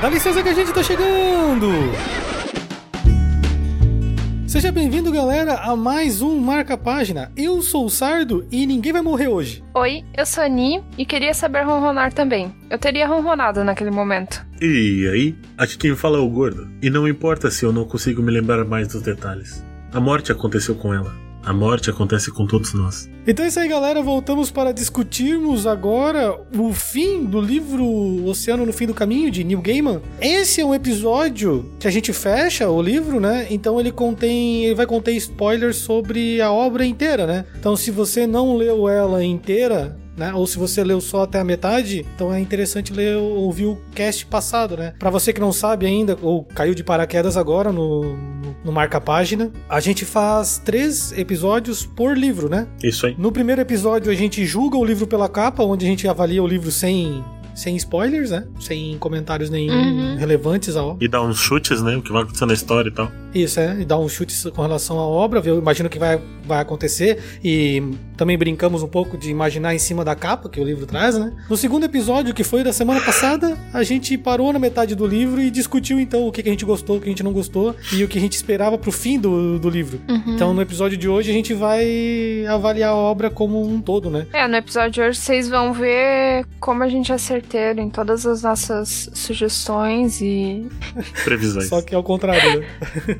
Dá licença que a gente tá chegando! Seja bem-vindo, galera, a mais um Marca Página. Eu sou o Sardo e ninguém vai morrer hoje. Oi, eu sou a Ni e queria saber ronronar também. Eu teria ronronado naquele momento. E aí? Aqui quem fala é o Gordo. E não importa se eu não consigo me lembrar mais dos detalhes. A morte aconteceu com ela. A morte acontece com todos nós. Então é isso aí, galera. Voltamos para discutirmos agora o fim do livro Oceano no Fim do Caminho, de Neil Gaiman. Esse é um episódio que a gente fecha o livro, né? Então ele contém. Ele vai conter spoilers sobre a obra inteira, né? Então se você não leu ela inteira, né? Ou se você leu só até a metade, então é interessante ler ouvir o cast passado, né? Para você que não sabe ainda ou caiu de paraquedas agora no, no marca página, a gente faz três episódios por livro, né? Isso aí. No primeiro episódio a gente julga o livro pela capa, onde a gente avalia o livro sem sem spoilers, né? Sem comentários nenhum uhum. relevantes ao. E dá uns chutes, né? O que vai acontecer na história e tal. Isso, é. E dá uns chutes com relação à obra, eu imagino que vai, vai acontecer. E também brincamos um pouco de imaginar em cima da capa que o livro traz, né? No segundo episódio, que foi da semana passada, a gente parou na metade do livro e discutiu então o que, que a gente gostou, o que a gente não gostou e o que a gente esperava pro fim do, do livro. Uhum. Então no episódio de hoje a gente vai avaliar a obra como um todo, né? É, no episódio de hoje vocês vão ver como a gente acertou certeiro em todas as nossas sugestões e previsões. Só que é o contrário, né?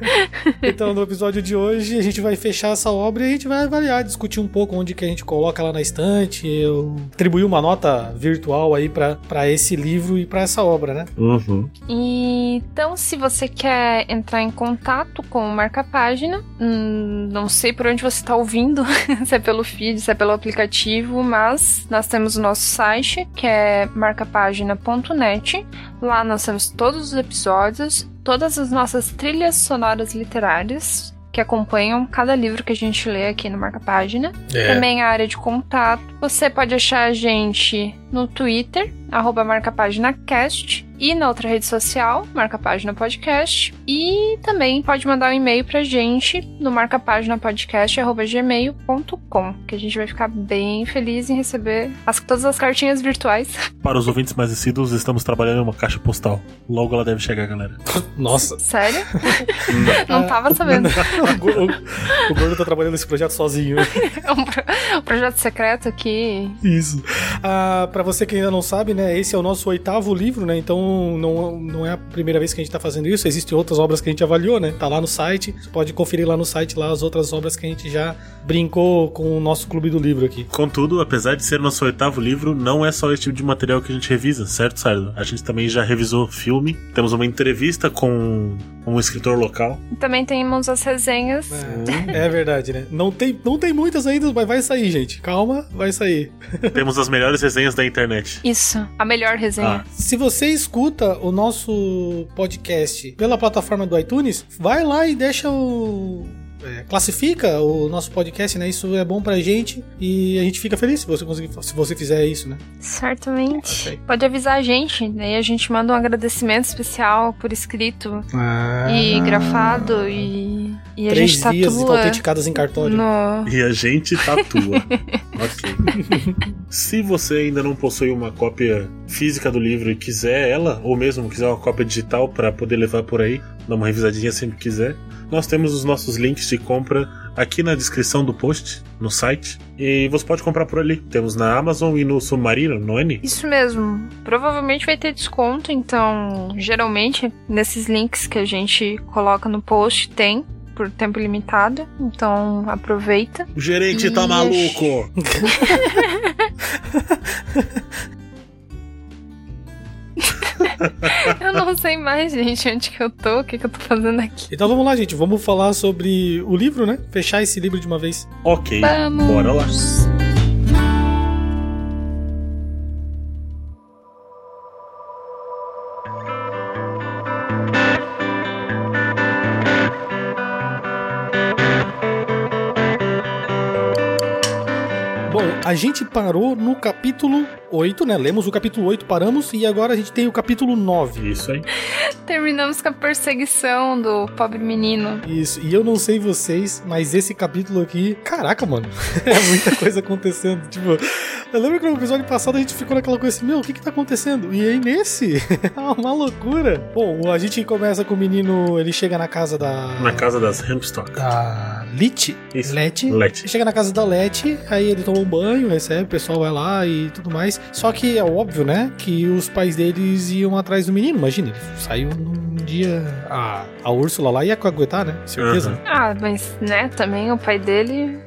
então, no episódio de hoje, a gente vai fechar essa obra e a gente vai avaliar, discutir um pouco onde que a gente coloca ela na estante, eu atribuir uma nota virtual aí para esse livro e para essa obra, né? Uhum. Então, se você quer entrar em contato com o Marca Página, hum, não sei por onde você está ouvindo, se é pelo feed, se é pelo aplicativo, mas nós temos o nosso site, que é marca marcapagina.net. Lá nós temos todos os episódios, todas as nossas trilhas sonoras literárias que acompanham cada livro que a gente lê aqui no Marca Página. É. Também a área de contato. Você pode achar a gente no Twitter, arroba marcapáginacast, e na outra rede social, Marca Página Podcast. E também pode mandar um e-mail pra gente no marcapáginapodcast.gmail.com, que a gente vai ficar bem feliz em receber as, todas as cartinhas virtuais. Para os ouvintes mais assíduos, estamos trabalhando em uma caixa postal. Logo ela deve chegar, galera. Nossa. Sério? Não tava sabendo. o, Gordo, o Gordo tá trabalhando nesse projeto sozinho. é um, pro, um projeto secreto aqui. Isso. Ah, para você que ainda não sabe, né, esse é o nosso oitavo livro, né? Então não, não é a primeira vez que a gente tá fazendo isso. Existem outras obras que a gente avaliou, né? Tá lá no site. Você pode conferir lá no site lá as outras obras que a gente já brincou com o nosso clube do livro aqui. Contudo, apesar de ser nosso oitavo livro, não é só esse tipo de material que a gente revisa, certo, Sardo? A gente também já revisou filme. Temos uma entrevista com um escritor local. Também temos as resenhas. É, é verdade, né? Não tem, não tem muitas ainda, mas vai sair, gente. Calma, vai sair. Temos as melhores resenhas da internet. Isso, a melhor resenha. Ah. Se você escuta o nosso podcast pela plataforma do iTunes, vai lá e deixa o é, classifica o nosso podcast, né? Isso é bom pra gente e a gente fica feliz se você conseguir, se você fizer isso, né? Certamente. Okay. Pode avisar a gente, né? A gente manda um agradecimento especial por escrito ah. e grafado e, e a Três gente dias tatua. autenticados em cartório. No... E a gente tatua. ok. se você ainda não possui uma cópia física do livro e quiser ela, ou mesmo quiser uma cópia digital para poder levar por aí, dar uma revisadinha sempre que quiser, nós temos os nossos links de compra aqui na descrição do post, no site. E você pode comprar por ali. Temos na Amazon e no Submarino, não é, Ni? Isso mesmo. Provavelmente vai ter desconto, então, geralmente, nesses links que a gente coloca no post, tem por tempo limitado, então aproveita. O gerente tá e... tá maluco! eu não sei mais, gente, onde que eu tô, o que, que eu tô fazendo aqui. Então vamos lá, gente, vamos falar sobre o livro, né? Fechar esse livro de uma vez. Ok, vamos. bora lá. A gente parou no capítulo 8, né? Lemos o capítulo 8, paramos, e agora a gente tem o capítulo 9. Isso aí. Terminamos com a perseguição do pobre menino. Isso, e eu não sei vocês, mas esse capítulo aqui, caraca, mano, é muita coisa acontecendo. Tipo, Eu lembro que no episódio passado a gente ficou naquela coisa assim, meu, o que que tá acontecendo? E aí nesse, é uma loucura. Bom, a gente começa com o menino, ele chega na casa da... Na casa das Hempstock. Da Lit? Isso. Leti. Leti. Chega na casa da Leti, aí ele toma um banho, recebe, o pessoal vai lá e tudo mais. Só que é óbvio, né, que os pais deles iam atrás do menino. Imagina, ele saiu num dia. A, a Úrsula lá ia aguentar, né? Certeza. Uhum. Ah, mas, né, também o pai dele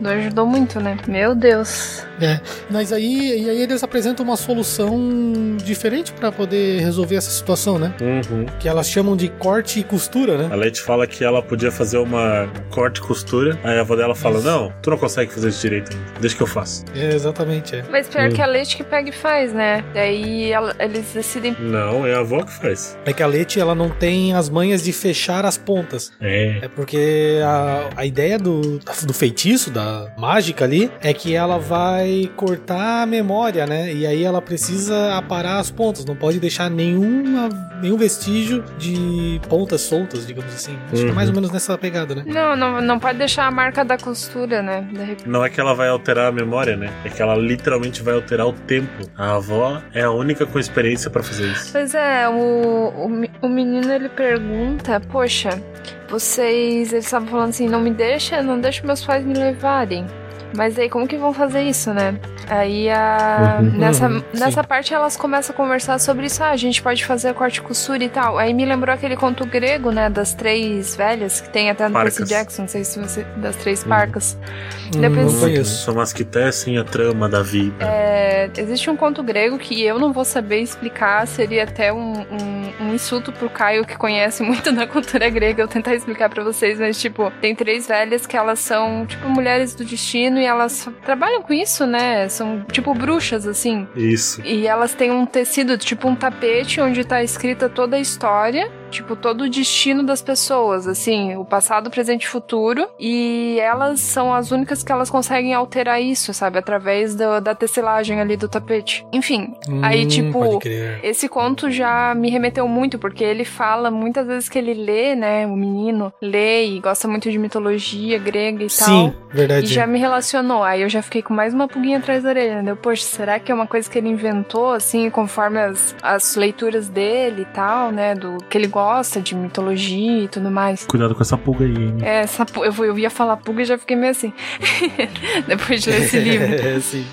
não ajudou muito, né? Meu Deus. É. Mas aí, e aí eles apresentam uma solução diferente pra poder resolver essa situação, né? Uhum. Que elas chamam de corte e costura, né? A Leti fala que ela podia fazer uma corte e costura. Aí a avó dela fala: Isso. Não, tu não consegue fazer isso direito ainda. Deixa que eu faço. É, exatamente, é. Mas pior Hum. que a leite que pega e faz, né? Daí ela- eles decidem. Não, é a avó que faz. É que a Leti, ela não tem as manhas de fechar as pontas. É. É porque a, a ideia do, do feitiço, da mágica ali, é que ela vai cortar a memória, né? E aí ela precisa aparar as pontas, não pode deixar nenhuma, nenhum vestígio de pontas soltas, digamos assim. Acho que é Uhum. mais ou menos nessa pegada, né? Não, não, não pode deixar a marca da costura, né? Repente. Não é que ela vai alterar a memória, né? É que ela literalmente vai alterar o tempo. A avó é a única com experiência pra fazer isso. Pois é, o, o, o menino ele pergunta, poxa, vocês. Eles estavam falando assim, não me deixa, não deixa meus pais me levarem. Mas aí como que vão fazer isso, né? Aí a. Uhum. nessa Uhum, nessa sim. parte elas começam a conversar sobre isso. Ah, a gente pode fazer corte e costura e tal. Aí me lembrou aquele conto grego, né? Das três velhas, que tem até no Parcas. Percy Jackson, não sei se você. Das três Uhum. parcas. Hum, Depois- não conheço. São as que tecem a trama da vida. É, existe um conto grego que eu não vou saber explicar, seria até um, um, um insulto pro Caio que conhece muito da cultura grega eu tentar explicar pra vocês, mas tipo, tem três velhas que elas são tipo mulheres do destino e elas trabalham com isso, né? São tipo bruxas assim. Isso. E elas têm um tecido, tipo um tapete, onde tá escrita toda a história, tipo, todo o destino das pessoas, assim, o passado, presente e futuro. E elas são as únicas que elas conseguem alterar isso, sabe? Através do- da tecelagem ali do tapete. Enfim, aí, Hum, tipo, pode crer. esse conto já me remeteu muito, porque ele fala muitas vezes que ele lê, né? O menino lê e gosta muito de mitologia grega e tal. Sim, E verdade. já me relacionou. Aí eu já fiquei com mais uma pulguinha atrás da orelha, né? Poxa, será que é uma coisa que ele inventou, assim, conforme as, as leituras dele e tal, né? Do que ele gosta de mitologia e tudo mais. Cuidado com essa pulga aí, hein? É, essa, pu- eu, eu ia falar pulga e já fiquei meio assim. Depois de ler esse livro. É, sim.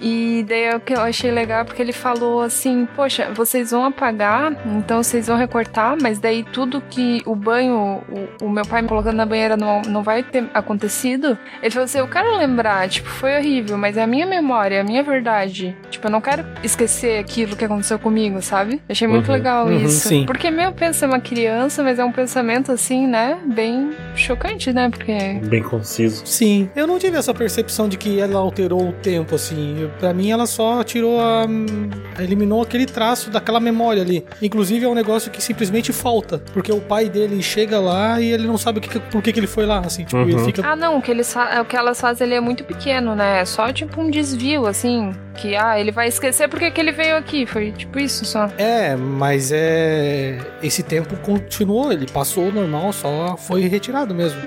E daí o que eu achei legal porque ele falou assim: Poxa, vocês vão apagar, então vocês vão recortar, mas daí tudo que o banho, o, o meu pai me colocando na banheira não, não vai ter acontecido. Ele falou assim: Eu quero lembrar, tipo, foi horrível, mas é a minha memória, é a minha verdade. Tipo, eu não quero esquecer aquilo que aconteceu comigo, sabe? Eu achei muito Uhum. legal Uhum, isso. sim. Porque meu pensa é uma criança, mas é um pensamento assim, né? Bem chocante, né? Porque. Bem conciso. Sim, eu não tive essa percepção de que ela alterou o tempo, assim. Pra mim, ela só tirou a. eliminou aquele traço daquela memória ali. Inclusive, é um negócio que simplesmente falta. Porque o pai dele chega lá e ele não sabe o que, por que, que ele foi lá, assim. Tipo, Uhum. ele fica. Ah, não, o que, eles fa- o que elas fazem ele é muito pequeno, né? É só tipo um desvio, assim. Que, ah, ele vai esquecer porque que ele veio aqui. Foi tipo isso só. É, mas é. Esse tempo continuou, ele passou normal, só foi retirado mesmo.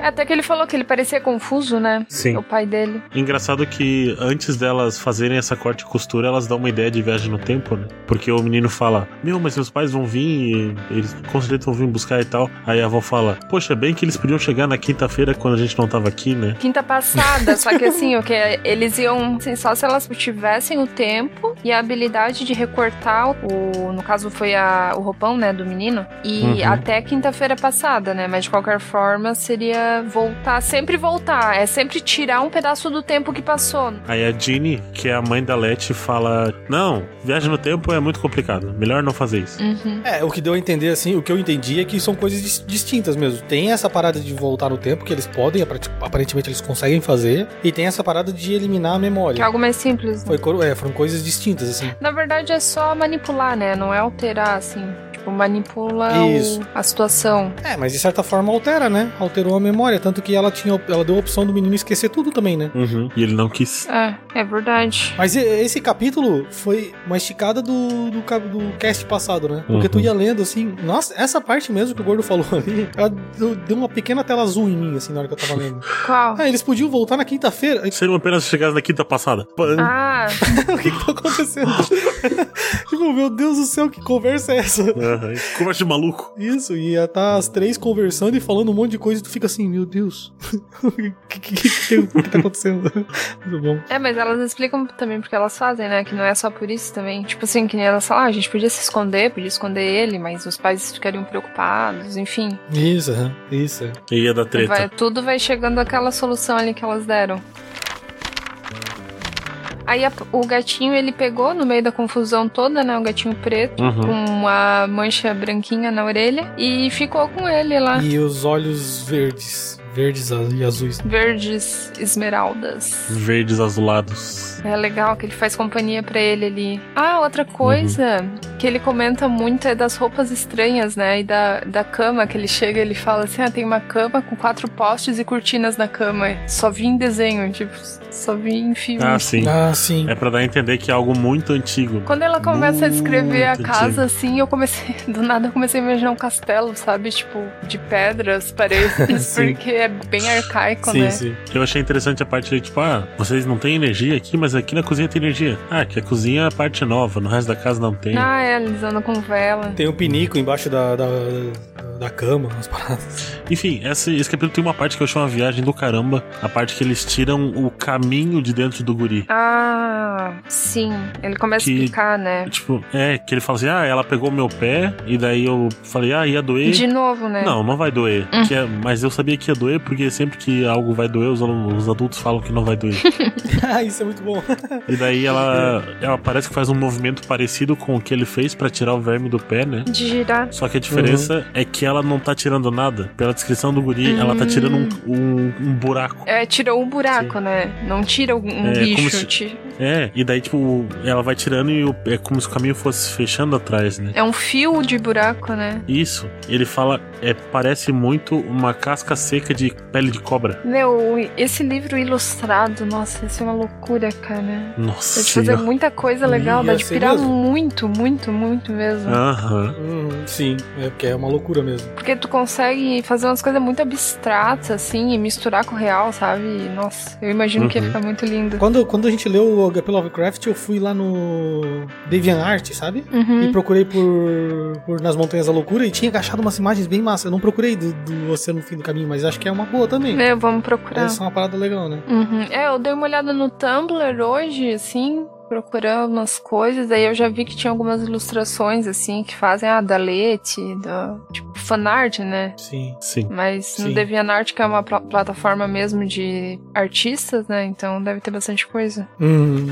É, até que ele falou que ele parecia confuso, né? Sim. O pai dele. Engraçado que antes delas fazerem essa corte e costura, elas dão uma ideia de viagem no tempo, né? Porque o menino fala: Meu, mas meus pais vão vir, e eles com certeza vão vir buscar e tal. Aí a avó fala: Poxa, bem que eles podiam chegar na quinta-feira quando a gente não tava aqui, né? Quinta passada, só que assim, o que eles iam, assim, só se elas tivessem o tempo e a habilidade de recortar o, no caso foi a, o roupão, né, do menino, e Uhum. até quinta-feira passada, né, mas de qualquer forma seria voltar, sempre voltar, é sempre tirar um pedaço do tempo que passou. Aí a Jeannie, que é a mãe da Letty, fala: Não, viagem no tempo é muito complicado, melhor não fazer isso. Uhum. É, o que deu a entender, assim, o que eu entendi é que são coisas dis- distintas mesmo. Tem essa parada de voltar no tempo, que eles podem, aparentemente eles conseguem fazer, e tem essa parada de eliminar a Que é memória. algo mais simples. né? Foi, cor- é, foram coisas distintas, assim. Na verdade é só manipular, né? Não é alterar, assim. Tipo, manipula o- a situação. É, mas de certa forma altera, né? Alterou a memória. Tanto que ela tinha. Ela deu a opção do menino esquecer tudo também, né? Uhum. E ele não quis. É, é verdade. Mas esse capítulo foi uma esticada do, do, do cast passado, né? Porque tu Uhum. ia lendo assim. Nossa, essa parte mesmo que o gordo falou ali, ela deu, uma pequena tela azul em mim, assim, na hora que eu tava lendo. Qual? Ah, eles podiam voltar na quinta-feira. Seriam apenas chegados na quinta passada. Ah, o que que tá acontecendo? tipo, meu Deus do céu, que conversa é essa? Aham. Conversa de maluco. Isso, e ia tá as três conversando e falando um monte de coisa e tu fica assim, meu Deus. O que, que, que, que, que tá acontecendo? Muito bom. é, mas elas explicam também porque elas fazem, né? Que não é só por isso também. Tipo assim, que nem elas falam, ah, a gente podia se esconder, podia esconder ele, mas os pais ficariam preocupados, enfim. Isso, isso. é. E ia dar treta. Vai- tudo vai chegando àquela solução ali que elas deram. Aí a- o gatinho ele pegou no meio da confusão toda, né? O gatinho preto Uhum. com uma mancha branquinha na orelha e ficou com ele lá. E os olhos verdes. Verdes e azuis. Verdes esmeraldas. Verdes azulados. É legal que ele faz companhia pra ele ali. Ah, outra coisa que ele comenta muito é das roupas estranhas, né? E da, da cama que ele chega ele fala assim: ah, tem uma cama com quatro postes e cortinas na cama. Só vi em desenho, tipo, só vi em filme. Ah, sim. Ah, sim. É pra dar a entender que é algo muito antigo. Quando ela começa a descrever a Muito casa antigo. assim, eu comecei, do nada eu comecei a imaginar um castelo, sabe? Tipo, de pedras, paredes, porque é bem arcaico, sim, né? sim. Eu achei interessante a parte de tipo, ah, vocês não têm energia aqui, mas aqui na cozinha tem energia. Ah, que a cozinha é a parte nova, no resto da casa não tem. Ah, é, eles andam com vela. Tem um pinico embaixo da, da, da cama, umas paradas. Enfim, esse, esse capítulo tem uma parte que eu achei uma viagem do caramba. A parte que eles tiram o caminho de dentro do guri. Ah, sim. Ele começa Que- a explicar, né? Tipo, é, que ele fala assim, ah, ela pegou meu pé, e daí eu falei, ah, ia doer. De novo, né? Não, não vai doer. Hum. Que é- mas eu sabia que ia doer, porque sempre que algo vai doer, os, os adultos falam que não vai doer. ah, isso é muito bom. e daí ela, ela parece que faz um movimento parecido com o que ele fez pra tirar o verme do pé, né? De girar. Só que a diferença é que ela não tá tirando nada. Pela descrição do guri, ela tá tirando um, um, um buraco. É, tirou um buraco, né? Não tira um É, como bicho. se- É, e daí, tipo, ela vai tirando e o- é como se o caminho fosse fechando atrás, né? É um fio de buraco, né? Isso, ele fala, é, parece muito uma casca seca de pele de cobra. Meu, esse livro ilustrado, nossa, isso é uma loucura, cara. Nossa Dá de fazer senhora. muita coisa legal, dá de pirar mesmo. muito, muito, muito mesmo. Aham. Uhum, sim, é porque é uma loucura mesmo. Porque tu consegue fazer umas coisas muito abstratas, assim, e misturar com o real, sabe? Nossa, eu imagino que ia Uhum. ficar muito lindo. Quando, quando a gente leu o HP Lovecraft, eu fui lá no DeviantArt, sabe? Uhum. E procurei por, por Nas Montanhas da Loucura e tinha achado umas imagens bem massas. Eu não procurei do, do Oceano no Fim do Caminho, mas acho que é uma boa também. Meu, vamos procurar. Essa é uma parada legal, né? Uhum. É, eu dei uma olhada no Tumblr hoje, assim, procurando umas coisas, aí eu já vi que tinha algumas ilustrações, assim, que fazem, ah, da Lete, da, tipo, fanart, né? Sim. Sim. Mas Sim. no DeviantArt, que é uma pla- plataforma mesmo de artistas, né? Então deve ter bastante coisa. Uhum.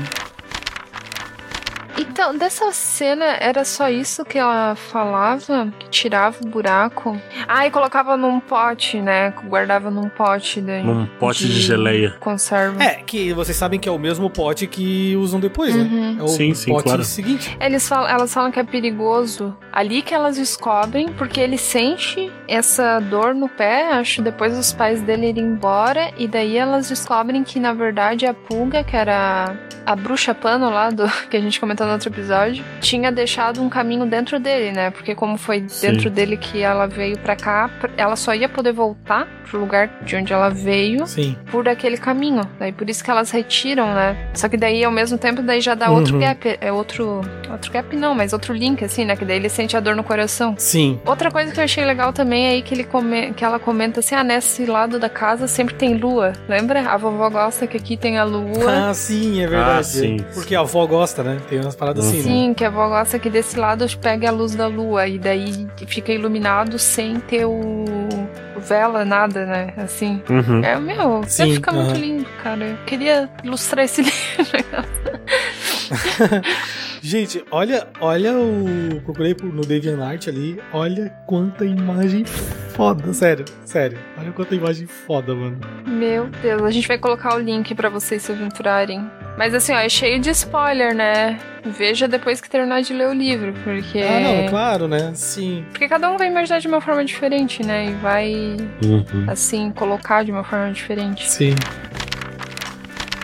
Então, dessa cena, era só isso que ela falava? Que tirava o buraco? Ah, e colocava num pote, né? Guardava num pote. Daí, Num pote de geleia. Conserva. É, que vocês sabem que é o mesmo pote que usam depois, Uhum. né? É o Sim, sim, pote claro. seguinte. Eles falam, elas falam que é perigoso. Ali que elas descobrem, porque ele sente essa dor no pé, acho, depois dos pais dele irem embora. E daí elas descobrem que, na verdade, a pulga, que era a bruxa pano lá do que a gente comentou no outro episódio, tinha deixado um caminho dentro dele, né? Porque como foi Sim. dentro dele que ela veio pra cá, ela só ia poder voltar pro lugar de onde ela veio Sim. por aquele caminho. Daí por isso que elas retiram, né? Só que daí ao mesmo tempo daí já dá outro Uhum. gap, é outro outro gap não, mas outro link assim, né? Que daí ele sente a dor no coração. Sim. Outra coisa que eu achei legal também é aí que ele come, que ela comenta assim, ah, nesse lado da casa sempre tem lua. Lembra? A vovó gosta que aqui tem a lua. Ah, sim, é verdade. Ah, sim. Porque a avó gosta, né? Tem umas paradas assim, né? Sim, que a avó gosta que desse lado pegue a luz da lua e daí fica iluminado sem ter o vela, nada, né? Assim. Uhum. É, meu, Sim, vai ficar muito lindo, cara. Eu queria ilustrar esse livro. Gente, olha, olha o. Procurei no DeviantArt ali. Olha quanta imagem foda, sério, sério. Olha quanta imagem foda, mano. Meu Deus, a gente vai colocar o link para vocês se aventurarem. Mas assim, ó, é cheio de spoiler, né? Veja depois que terminar de ler o livro, porque. Ah, não, claro, né? Sim. Porque cada um vai imaginar de uma forma diferente, né? E vai, Uhum. assim, colocar de uma forma diferente. Sim.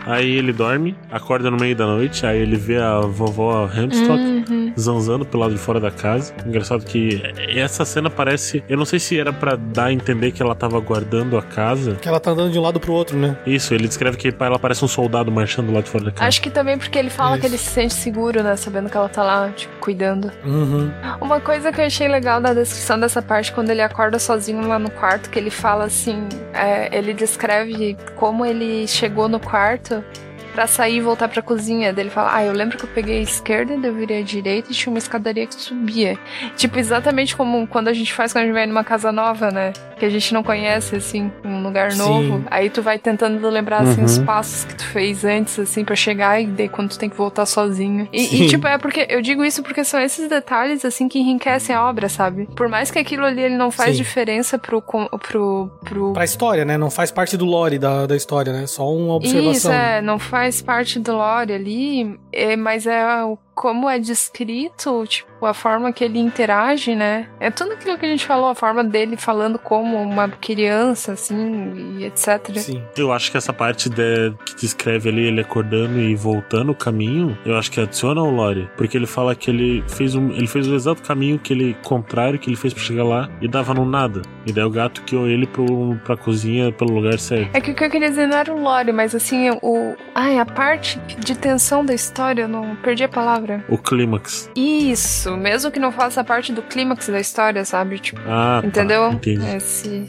Aí ele dorme, acorda no meio da noite, aí ele vê a vovó Hempstock Uhum. zanzando pelo lado de fora da casa. Engraçado que essa cena parece. Eu não sei se era pra dar a entender que ela tava guardando a casa. Que ela tá andando de um lado pro outro, né? Isso, ele descreve que ela parece um soldado marchando lá de fora da casa. Acho que também porque ele fala que Isso. ele se sente seguro, né? Sabendo que ela tá lá, tipo, cuidando. Uhum. Uma coisa que eu achei legal da descrição dessa parte, quando ele acorda sozinho lá no quarto, que ele fala assim, é, ele descreve como ele chegou no quarto isso pra sair e voltar pra cozinha. Daí ele fala, ah, eu lembro que eu peguei a esquerda, eu virei a direita e tinha uma escadaria que subia. Tipo, exatamente como quando a gente faz quando a gente vai numa casa nova, né? Que a gente não conhece, assim, um lugar Sim. novo. Aí tu vai tentando lembrar, assim, Uhum. os passos que tu fez antes, assim, pra chegar e daí quando tu tem que voltar sozinho. E, e, tipo, é porque eu digo isso porque são esses detalhes, assim, que enriquecem a obra, sabe? Por mais que aquilo ali ele não faz Sim. diferença pro, pro, pro Pra história, né? Não faz parte do lore da, da história, né? Só uma observação. Isso, é, não faz parte do lore ali, é, mas é o- como é descrito, tipo, a forma que ele interage, né? É tudo aquilo que a gente falou, a forma dele falando como uma criança, assim, e etc. Sim. Eu acho que essa parte de- que descreve ali ele acordando e voltando o caminho, eu acho que adiciona ao Lore. Porque ele fala que ele fez, um, ele fez o exato caminho que ele contrário que ele fez pra chegar lá e dava no nada. E daí o gato guiou ele pro, pra cozinha pelo lugar certo. É que o que eu queria dizer não era o lore, mas assim, o. Ai, a parte de tensão da história, eu não perdi a palavra. O clímax. Isso, mesmo que não faça parte do clímax da história, sabe? Tipo, Ah, tá, entendeu? entendi. Esse,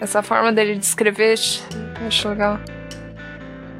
essa forma dele descrever, acho legal.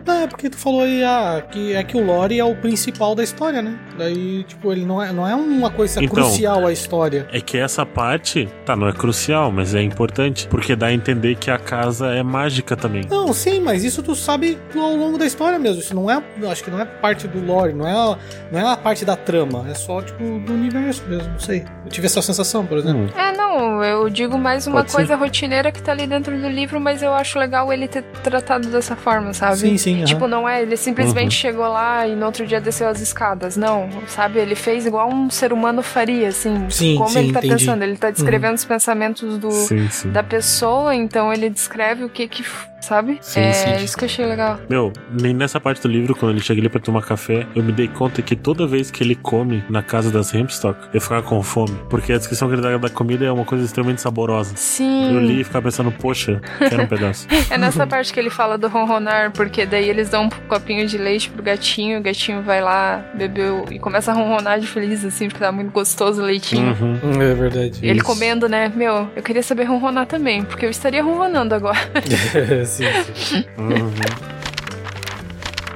Não, é porque tu falou aí ah, que é que o lore é o principal da história, né? Daí, tipo, ele não é, não é uma coisa Então. crucial à história. É que essa parte, tá, não é crucial, mas é importante. Porque dá a entender que a casa é mágica também. Não, sim, mas isso tu sabe ao longo da história mesmo. Isso não é. Acho que não é parte do lore, não é, não é a parte da trama. É só, tipo, do universo mesmo. Não sei. Eu tive essa sensação, por exemplo. Hum. É, não, eu digo mais uma Pode ser. coisa rotineira que tá ali dentro do livro, mas eu acho legal ele ter tratado dessa forma, sabe? Sim, sim. Aham. Tipo, não é, ele simplesmente Uhum. chegou lá e no outro dia desceu as escadas. Não, sabe? Ele fez igual um ser humano faria, assim. Sim, como sim, ele tá entendi. pensando. Ele tá descrevendo os pensamentos do, Sim, sim. da pessoa, então ele descreve o que que. Sabe? Sim, é sim. isso que eu achei legal. Meu, nem nessa parte do livro, quando ele chega ali pra tomar café, eu me dei conta que toda vez que ele come na casa das Hempstock, eu ficava com fome. Porque a descrição que ele dá da comida é uma coisa extremamente saborosa. Sim. Eu li e ficava pensando, poxa, quero um pedaço. É nessa parte que ele fala do ronronar, porque daí eles dão um copinho de leite pro gatinho, o gatinho vai lá, bebeu e começa a ronronar de feliz, assim, porque tá muito gostoso o leitinho. Uhum. Hum, É verdade. Ele Isso. comendo, né? Meu, eu queria saber ronronar também, porque eu estaria ronronando agora. sim, sim. Uhum.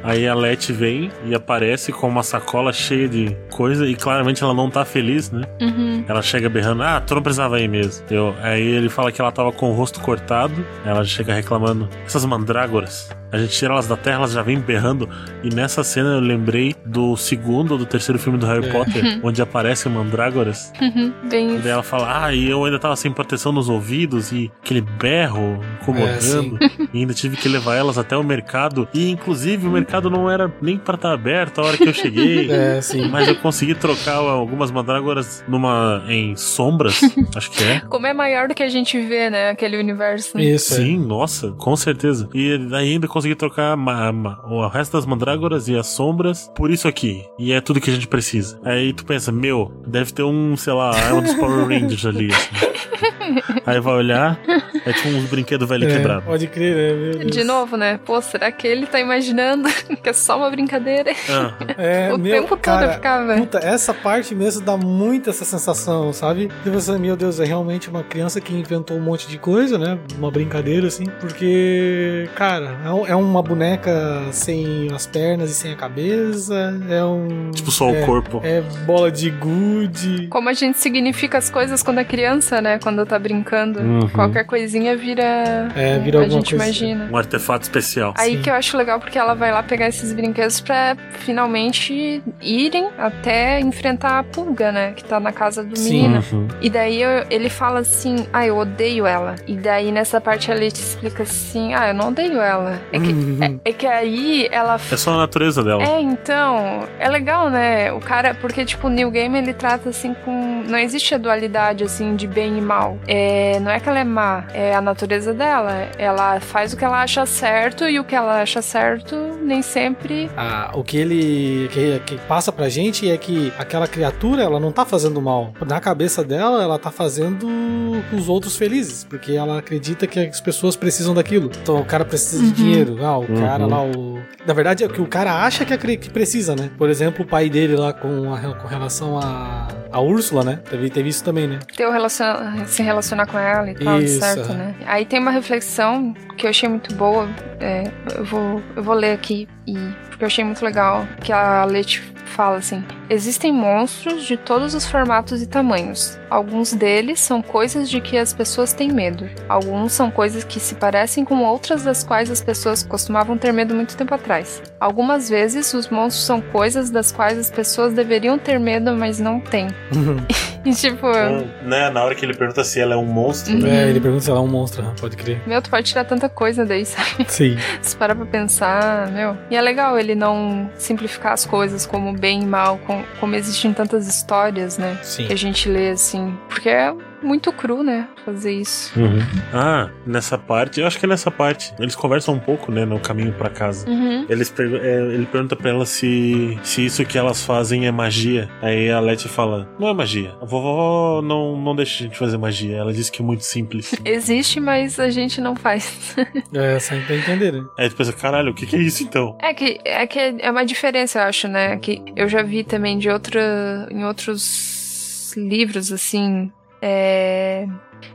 Aí a Letty vem e aparece com uma sacola cheia de coisa e claramente ela não tá feliz, né? Uhum. Ela chega berrando, ah, tu não precisava ir mesmo. Eu, aí ele fala que ela tava com o rosto cortado, ela chega reclamando, essas mandrágoras. A gente tira elas da terra, elas já vêm berrando. E nessa cena eu lembrei do segundo ou do terceiro filme do Harry É. Potter, onde aparecem mandrágoras. Uhum. Bem E isso. daí ela fala, ah, e eu ainda tava sem proteção nos ouvidos e aquele berro incomodando. e ainda tive que levar elas até o mercado. E inclusive o mercado não era nem pra estar aberto a hora que eu cheguei. É, sim. Mas eu consegui trocar algumas mandrágoras numa em sombras, acho que é. Como é maior do que a gente vê, né? Aquele universo. Isso. Sim, nossa, com certeza. E ainda consegui trocar ma- ma- o resto das mandrágoras e as sombras por isso aqui. E é tudo que a gente precisa. Aí tu pensa, meu, deve ter um, sei lá, arma dos Power Rangers ali. assim. Aí vai olhar, é tipo uns brinquedos velho É, quebrado. pode crer, né? Meu Deus. De novo, né? Pô, será que ele tá imaginando que é só uma brincadeira? Ah, É, o meu, tempo todo cara, eu ficava. Puta, essa parte mesmo dá muito essa sensação, sabe? E você, meu Deus, é realmente uma criança que inventou um monte de coisa, né? Uma brincadeira, assim. Porque, cara, é é uma boneca sem as pernas e sem a cabeça. É um. tipo só é, o corpo. É bola de gude. Como a gente significa as coisas quando é criança, né? Quando tá brincando. Uhum. Qualquer coisinha vira. É, vira a alguma gente coisa. imagina. Um artefato especial. Aí Sim. que eu acho legal porque ela vai lá pegar esses brinquedos pra finalmente irem até enfrentar a pulga, né? Que tá na casa do Sim. menino. Uhum. E daí eu- ele fala assim: Ah, eu odeio ela. E daí nessa parte a Leti explica assim: Ah, eu não odeio ela. É que, Uhum. é, é que aí ela. É só a natureza dela. É, então, é legal, né? O cara, porque, tipo, o New Game ele trata assim com. Não existe a dualidade, assim, de bem e mal. É, não é que ela é má, é a natureza dela. Ela faz o que ela acha certo e o que ela acha certo nem sempre. Ah, o que ele que, que passa pra gente é que aquela criatura, ela não tá fazendo mal. Na cabeça dela, ela tá fazendo os outros felizes, porque ela acredita que as pessoas precisam daquilo. Então o cara precisa de Uhum. dinheiro. Ah, o Uhum. cara lá, o. Na verdade é o que o cara acha que, acre- que precisa, né? Por exemplo, o pai dele lá com, a- com relação a. A Úrsula, né? Teve, teve isso também, né? ter o relaciona- se relacionar com ela e tal, Isso, certo, né? Aí tem uma reflexão que eu achei muito boa. é, eu, vou, eu vou ler aqui e porque eu achei muito legal que a Leti fala assim: existem monstros de todos os formatos e tamanhos. Alguns deles são coisas de que as pessoas têm medo. Alguns são coisas que se parecem com outras das quais as pessoas costumavam ter medo muito tempo atrás. Algumas vezes os monstros são coisas das quais as pessoas deveriam ter medo, mas não têm. E tipo, Então, né, na hora que ele pergunta se ela é um monstro, Uhum. É, ele pergunta se ela é um monstro, ah, pode crer. Meu, tu pode tirar tanta coisa daí, sabe? Sim. Se parar pra pensar, meu. E é legal ele não simplificar as coisas como bem e mal, com- como existem tantas histórias, né? Sim. Que a gente lê assim. Porque é muito cru, né? Fazer isso. Ah, nessa parte, eu acho que é nessa parte. Eles conversam um pouco, né, no caminho pra casa. Uhum. Eles é, ele pergunta pra ela se, se isso que elas fazem é magia. Aí a Letty fala: Não é magia. A vovó não, não deixa a gente fazer magia. Ela diz que é muito simples. Existe, mas a gente não faz. É, pra entender, né? Aí tu pensa: Caralho, o que, que é isso então? É que, é que é uma diferença, eu acho, né? Que eu já vi também de outra. em outros livros, assim. É.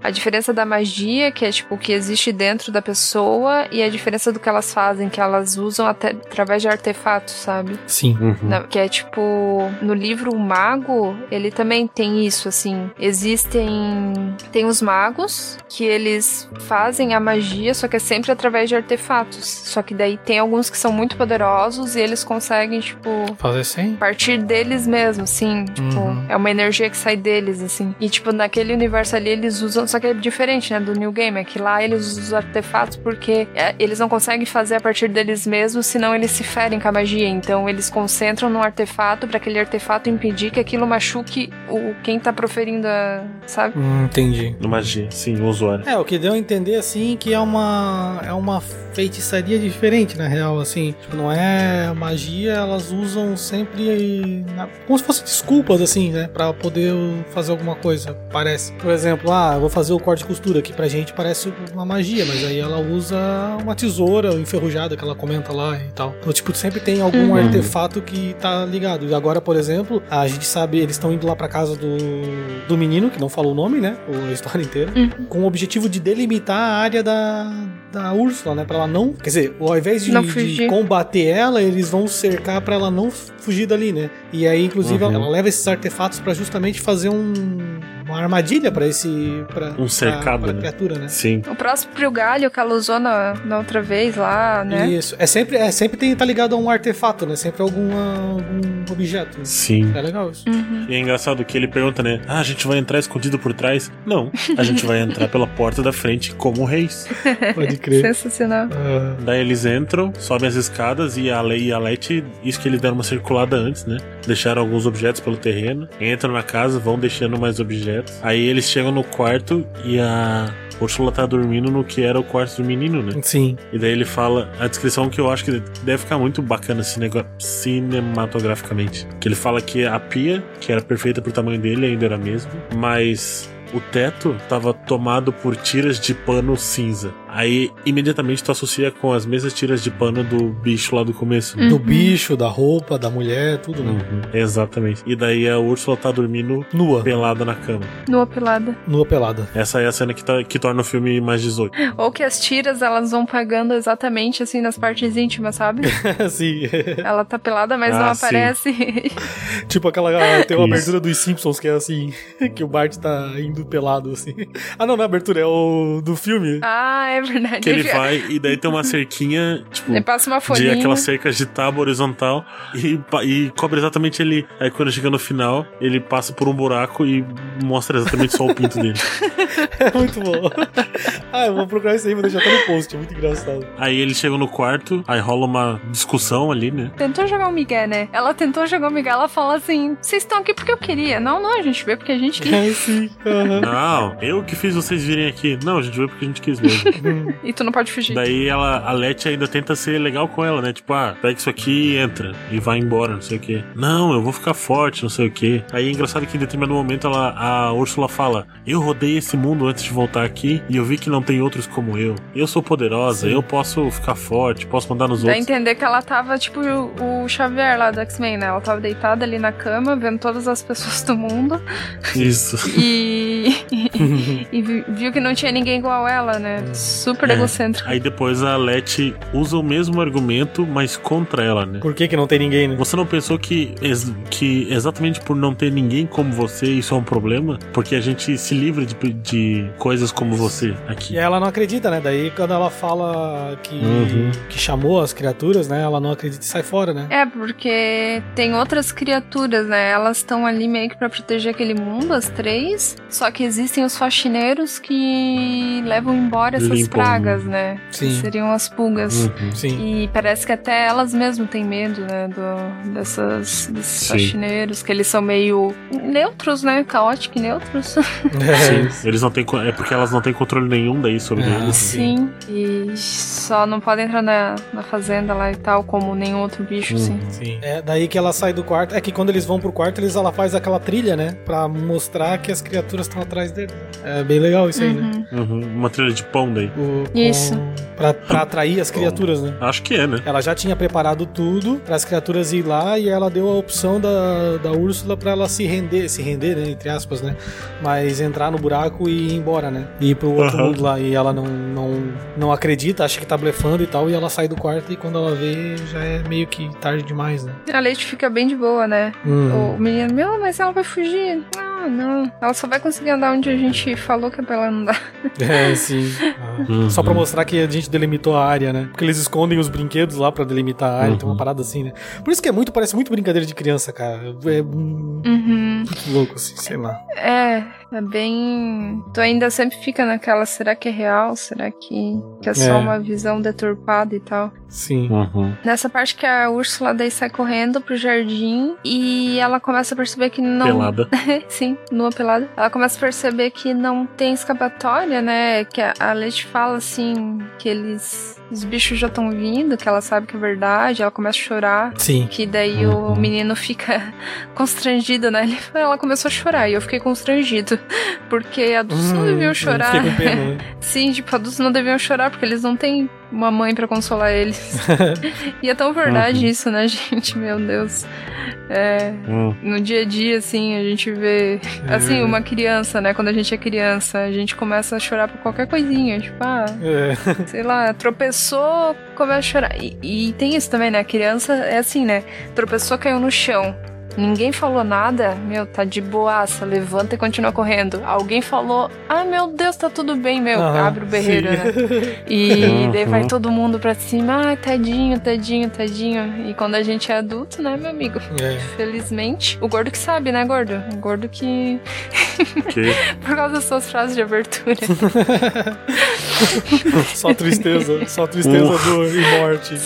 A diferença da magia, que é tipo o que existe dentro da pessoa, e a diferença do que elas fazem, que elas usam até através de artefatos, sabe? Sim. Na- que é tipo, no livro O Mago, ele também tem isso, assim. Existem. Tem os magos, que eles fazem a magia, só que é sempre através de artefatos. Só que daí tem alguns que são muito poderosos e eles conseguem, tipo. Fazer sem? Partir deles mesmo, sim. Tipo, Uhum. é uma energia que sai deles, assim. E, tipo, naquele universo ali eles usam. Só que é diferente, né? Do New Game. É que lá eles usam os artefatos porque é, eles não conseguem fazer a partir deles mesmos, senão eles se ferem com a magia. Então eles concentram num artefato pra aquele artefato impedir que aquilo machuque o quem tá proferindo a. Sabe? Hum, entendi. No magia, sim, o usuário. É, o que deu a entender, assim, que é uma, é uma feitiçaria diferente, na real, assim. Tipo, não é magia, elas usam sempre na- como se fossem desculpas, assim, né? Pra poder fazer alguma coisa, parece. Por exemplo, ah, vou fazer o corte e costura, que pra gente parece uma magia, mas aí ela usa uma tesoura enferrujada que ela comenta lá e tal. Então, tipo, sempre tem algum Uhum. artefato que tá ligado. E agora, por exemplo, a gente sabe, eles estão indo lá pra casa do, do menino, que não falou o nome, né? A história inteira com o objetivo de delimitar a área da, da Úrsula, né? Pra ela não. Quer dizer, ao invés de, de combater ela, eles vão cercar pra ela não fugir dali, né? E aí, inclusive, Uhum. ela leva esses artefatos pra justamente fazer um, uma armadilha pra esse. Pra, Um cercado, pra, pra né? criatura, né? Sim. O próprio galho que ela usou na, na outra vez lá, né? Isso. É sempre, é sempre tem, tá ligado a um artefato, né? Sempre alguma, algum objeto. né? Sim. É legal isso. Uhum. E é engraçado que ele pergunta, né? Ah, a gente vai entrar escondido por trás? Não, a gente vai entrar pela porta da frente como reis. Pode crer. Sensacional. Ah, Daí eles entram, sobem as escadas e a Lei e a Leti, isso que eles deram uma circulada antes, né? Deixaram alguns objetos pelo terreno, entram na casa, vão deixando mais objetos. Aí eles chegam no quarto e a Úrsula tá dormindo no que era o quarto do menino, né? sim. E daí ele fala a descrição que eu acho que deve ficar muito bacana cinega- cinematograficamente. Que ele fala que a pia, que era perfeita pro tamanho dele, ainda era a mesma, mas o teto tava tomado por tiras de pano cinza. Aí imediatamente tu associa com as mesmas tiras de pano do bicho lá do começo. né? Do bicho, da roupa, da mulher, tudo, né? Uhum, exatamente. E daí a Úrsula tá dormindo Nua. pelada na cama. Nua pelada. Nua pelada. Essa é a cena que, tá- que torna o filme mais 18. Ou que as tiras elas vão pagando exatamente assim nas partes íntimas, sabe? Sim. Ela tá pelada, mas Ah, não aparece. Tipo aquela. Tem uma Isso. abertura dos Simpsons que é assim: que o Bart tá indo pelado, assim. Ah, não, na abertura, é o do filme. Ah, é verdade. Que ele vai e daí tem uma cerquinha, tipo, Ele passa uma de folhinha. aquelas cercas de tábua horizontal e, e cobre exatamente ele. Aí quando chega no final, ele passa por um buraco e mostra exatamente só o pinto dele. É muito bom. Ah, eu vou procurar isso aí, vou deixar até no post, é muito engraçado. Aí eles chegam no quarto, aí rola uma discussão ali, né? Tentou jogar o Miguel, né? Ela tentou jogar o Miguel, ela fala assim: vocês estão aqui porque eu queria. Não, não, a gente veio porque a gente quis. É, sim. aham. Não, eu que fiz vocês virem aqui. Não, a gente veio porque a gente quis mesmo. e tu não pode fugir. Daí ela, a Letty ainda tenta ser legal com ela, né? Tipo, ah, pega isso aqui e entra. E vai embora, não sei o quê. Não, eu vou ficar forte, não sei o quê. Aí é engraçado que em determinado momento ela, a Úrsula fala: Eu rodei esse mundo antes de voltar aqui e eu vi que não tem outros como eu. Eu sou poderosa, eu posso ficar forte, posso mandar nos Dá a outros. entender que ela tava, tipo, o, o Xavier lá do X-Men, né? Ela tava deitada ali na cama, vendo todas as pessoas do mundo. Isso. E, e vi- viu que não tinha ninguém igual ela, né? Super É. egocêntrica. Aí depois a Letty usa o mesmo argumento, mas contra ela, né? Por que que não tem ninguém, né? Você não pensou que, ex- que exatamente por não ter ninguém como você isso é um problema? Porque a gente se livra de, de coisas como você aqui. E ela não acredita, né? Daí quando ela fala que, Uhum. que chamou as criaturas, né? Ela não acredita e sai fora, né? É, porque tem outras criaturas, né? Elas estão ali meio que pra proteger aquele mundo, as três. Só que existem os faxineiros que levam embora essas Limpam. pragas, né? Sim. Que seriam as pulgas. Uhum. Sim. E parece que até elas mesmas têm medo, né? Do, dessas, desses Sim. faxineiros, que eles são meio neutros, né? Caóticos e neutros. É, Sim, eles não têm, é porque elas não têm controle nenhum daí sobre Ah, eles. Sim. E só não podem entrar na, na fazenda lá e tal, como nenhum outro bicho, Hum. assim. Sim. É daí que ela sai do quarto. É que quando eles vão pro quarto, eles, ela faz aquela trilha, né? Pra mostrar que as criaturas estão atrás dele. É bem legal isso aí, né? Uhum. Uhum, Uma trilha de pão daí. O- com- Isso. Pra, pra atrair as criaturas, né? Acho que é, né? Ela já tinha preparado tudo para as criaturas ir lá e ela deu a opção da, da Úrsula para ela se render, se render, né, entre aspas, né? Mas entrar no buraco e ir embora, né? E ir pro outro Aham. mundo lá. E ela não, não, não acredita, acha que tá blefando e tal. E ela sai do quarto e quando ela vê, já é meio que tarde demais, né? A Leite fica bem de boa, né? Uhum. O menino, meu, mas ela vai fugir. Não, não. Ela só vai conseguir andar onde a gente falou que é pra ela andar. É, sim. Ah. Uhum. Só pra mostrar que a gente delimitou a área, né? Porque eles escondem os brinquedos lá pra delimitar a área, Uhum. tem uma parada assim, né? Por isso que é muito, parece muito brincadeira de criança, cara. É hum, Uhum. muito louco, assim, sei lá. É, é bem. Tu ainda sempre fica naquela, será que é real? Será que, que é só É. uma visão deturpada e tal? Sim. Uhum. Nessa parte que a Úrsula daí sai correndo pro jardim e ela começa a perceber que não. Pelada. Sim, nua pelada. Ela começa a perceber que não tem escapatória, né? Que a, a Leti fala assim que eles. Os bichos já estão vindo, que ela sabe que é verdade, ela começa a chorar. Sim. Que daí Uhum. o menino fica constrangido, né? Ele, ela começou a chorar e eu fiquei constrangido. Porque adultos não Hum, deviam chorar. Pena, né? Sim, tipo, adultos não deviam chorar porque eles não têm uma mãe pra consolar eles. e é tão verdade Uhum. isso, né, gente? Meu Deus. É, Hum. no dia a dia, assim, a gente vê. Assim, uma criança, né? Quando a gente é criança, a gente começa a chorar por qualquer coisinha. Tipo, ah, É. sei lá, tropeçou, começa a chorar. E, e tem isso também, né? A criança é assim, né? Tropeçou, caiu no chão. Ninguém falou nada, meu, tá de boaça, levanta e continua correndo. Alguém falou, ah, meu Deus, tá tudo bem, meu, Aham, abre o berreiro, sim. né? E daí vai Uhum. todo mundo pra cima, ah, tadinho, tadinho, tadinho. E quando a gente é adulto, né, meu amigo? É. Felizmente, o gordo que sabe, né, gordo? O gordo que. Que Por causa das suas frases de abertura. Só tristeza, só tristeza, dor e morte.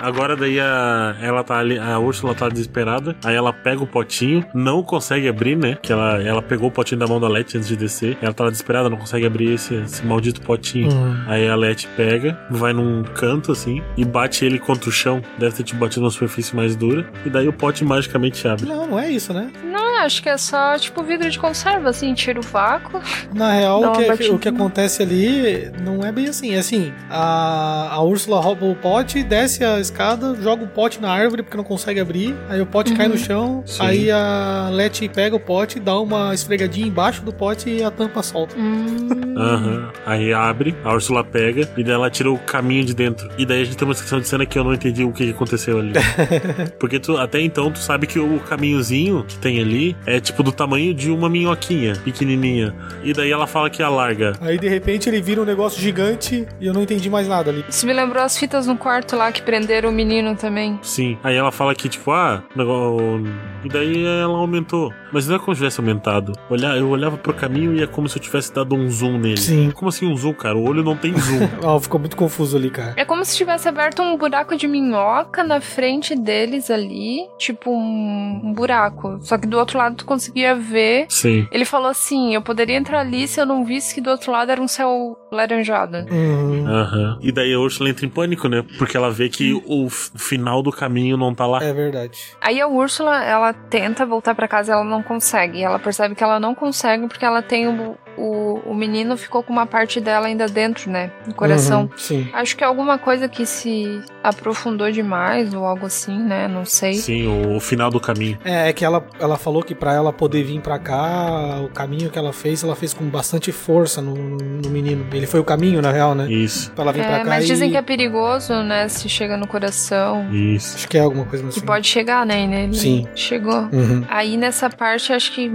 Agora daí a, ela tá ali, a Úrsula tá desesperada, aí ela pega o potinho, não consegue abrir, né? Que ela, ela pegou o potinho da mão da Letty antes de descer. Ela tá desesperada, não consegue abrir esse, esse maldito potinho. Hum. Aí a Letty pega, vai num canto assim e bate ele contra o chão. Deve ter te batido numa superfície mais dura. E daí o pote magicamente abre. Não, não é isso, né? Não, acho que é só, tipo, vidro de conserva, assim, tira o vácuo. Na real, o uma que, o que acontece ali não é bem assim. É assim, a, a Úrsula rouba o pote, desce a escada, joga o pote na árvore porque não consegue abrir. Aí o pote cai no chão. Sim. Aí a Letty pega o pote, dá uma esfregadinha embaixo do pote e a tampa solta. Hum. Aham. Aí abre, a Úrsula pega e daí ela tira o caminho de dentro. E daí a gente tem uma secção de cena que eu não entendi o que que aconteceu ali. Porque tu, até então tu sabe que o caminhozinho que tem ali é tipo do tamanho de uma minhoquinha pequenininha. E daí ela fala que alarga. Aí de repente ele vira um negócio gigante e eu não entendi mais nada ali. Isso me lembrou as fitas no quarto lá que prenderam o menino também. Sim. Aí ela fala que, tipo, ah, negócio... e daí ela aumentou. Mas não é como se tivesse aumentado. Olhar, eu olhava pro caminho e é como se eu tivesse dado um zoom nele. Sim. Como assim um zoom, cara? O olho não tem zoom. Ó, ficou muito confuso ali, cara. É como se tivesse aberto um buraco de minhoca na frente deles ali. Tipo um, um buraco. Só que do outro lado tu conseguia ver. Sim. Ele falou assim: eu poderia entrar ali se eu não visse que do outro lado era um céu laranjado. Uhum. Aham. E daí a Ursula entra em pânico, né? Porque ela vê que o, final do caminho não tá lá. É verdade. Aí a Úrsula, ela tenta voltar pra casa e ela não consegue. Ela percebe que ela não consegue porque ela tem o, o, o menino ficou com uma parte dela ainda dentro, né? No coração. Uhum, Sim. Acho que é alguma coisa que se aprofundou demais ou algo assim, né? Não sei. Sim, o, o final do caminho. É, é que ela, ela falou que pra ela poder vir pra cá, o caminho que ela fez, ela fez com bastante força no, no menino. Ele foi o caminho, na real, né? Isso, Pra ela vir pra É, cá mas e... dizem que é perigoso, né? Se chega no coração. isso. Acho que é alguma coisa Que assim. pode chegar, né? Ele Sim. Chegou. Uhum. Aí nessa parte, acho que,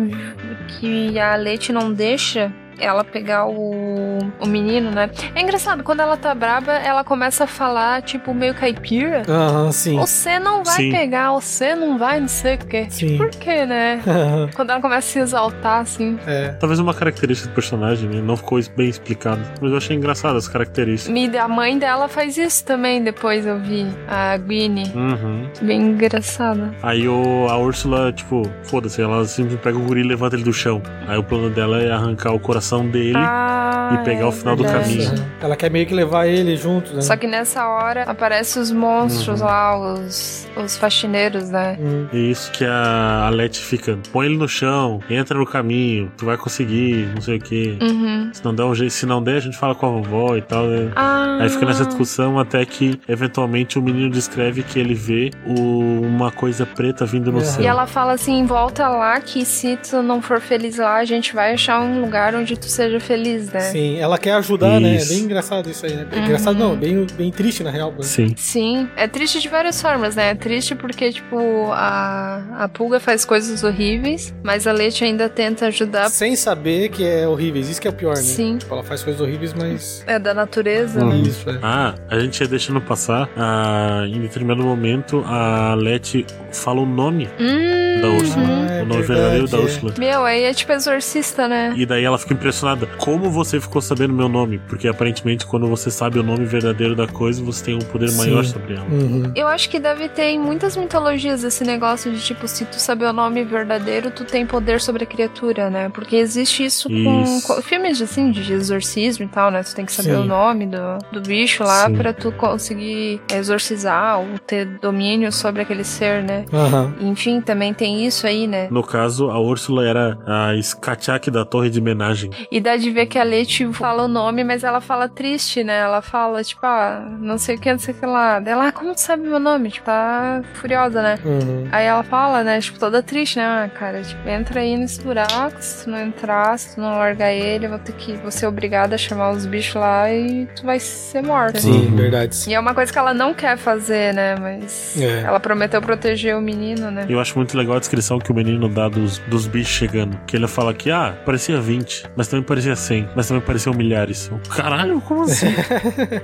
que a Leite não deixa ela pegar o, o menino, né? É engraçado, quando ela tá braba, ela começa a falar, tipo, meio caipira. Aham, sim. Você não vai Sim. pegar, você não vai, não sei o quê. Sim. Por quê, né? Quando ela começa a se exaltar, assim. é. Talvez uma característica do personagem, né? Não ficou bem explicado. Mas eu achei engraçado as características. E a mãe dela faz isso também, depois eu vi. A Gwynne. Uhum. Bem engraçada. Aí o, a Úrsula, tipo, foda-se, ela simplesmente pega o guri e levanta ele do chão. Aí o plano dela é arrancar o coração dele. Ah, e pegar o final do verdade. caminho. Uhum. Ela quer meio que levar ele junto, né? Só que nessa hora aparecem os monstros Uhum. lá, os, os faxineiros, né? Hum. E isso que a, a Letty fica, põe ele no chão, entra no caminho, tu vai conseguir, não sei o que. Uhum. Se não der um jeito, se não der, a gente fala com a vovó e tal. né? Ah. Aí fica nessa discussão até que, eventualmente, o menino descreve que ele vê o- uma coisa preta vindo no É. céu. E ela fala assim, volta lá que se tu não for feliz lá, a gente vai achar um lugar onde tu seja feliz, né? Sim, ela quer ajudar, né? É Isso. bem engraçado isso aí, né? Uhum. Engraçado não, bem, bem triste na real. né? Sim. Sim, é triste de várias formas, né? É triste porque, tipo, a, a pulga faz coisas horríveis, mas a leite ainda tenta ajudar. Sem saber que é horrível, isso que é o pior, né? Sim. Tipo, ela faz coisas horríveis, mas. É da natureza, Uhum. né? Isso, é. Ah, a gente ia deixando passar. Ah, em determinado momento, a Letty fala o nome Hum, da Úrsula. Ah, é o nome verdade, verdadeiro da é. Úrsula. Meu, aí é tipo exorcista, né? E daí ela fica impressionada. Como você ficou sabendo meu nome? Porque aparentemente, quando você sabe o nome verdadeiro da coisa, você tem um poder Sim. maior sobre ela. Uhum. Eu acho que deve ter em muitas mitologias esse negócio de tipo, se tu saber o nome verdadeiro, tu tem poder sobre a criatura, né? Porque existe isso, Isso. com, filmes assim, de exorcismo e tal, né? Tu tem que saber Sim. o nome do, do bicho lá Sim. pra tu conseguir exorcizar ou ter domínio sobre aquele ser, né? Aham. Enfim, também tem isso aí, né? No caso, a Úrsula era a Skatiak da Torre de Menagem. E dá de ver que a Leti fala o nome, mas ela fala triste, né? Ela fala, tipo, ah, não sei o que, não sei o que lá. Ela, ah, como tu sabe meu nome? Tipo, tá furiosa, né? Uhum. Aí ela fala, né, tipo, toda triste, né? Ah, cara, tipo, entra aí nesse buraco, se tu não entrar, se tu não largar ele, eu vou ter que, vou ser obrigada a chamar os bichos lá e tu vai ser morta. Sim, Uhum. verdade. sim. E é uma coisa que ela não quer fazer, né? Mas É. ela prometeu proteger o menino, né? Eu acho muito legal a descrição que o menino dá dos, dos bichos chegando. Que ele fala que, ah, parecia 20, mas também parecia 100, mas também pareciam milhares. Eu, Caralho, como assim?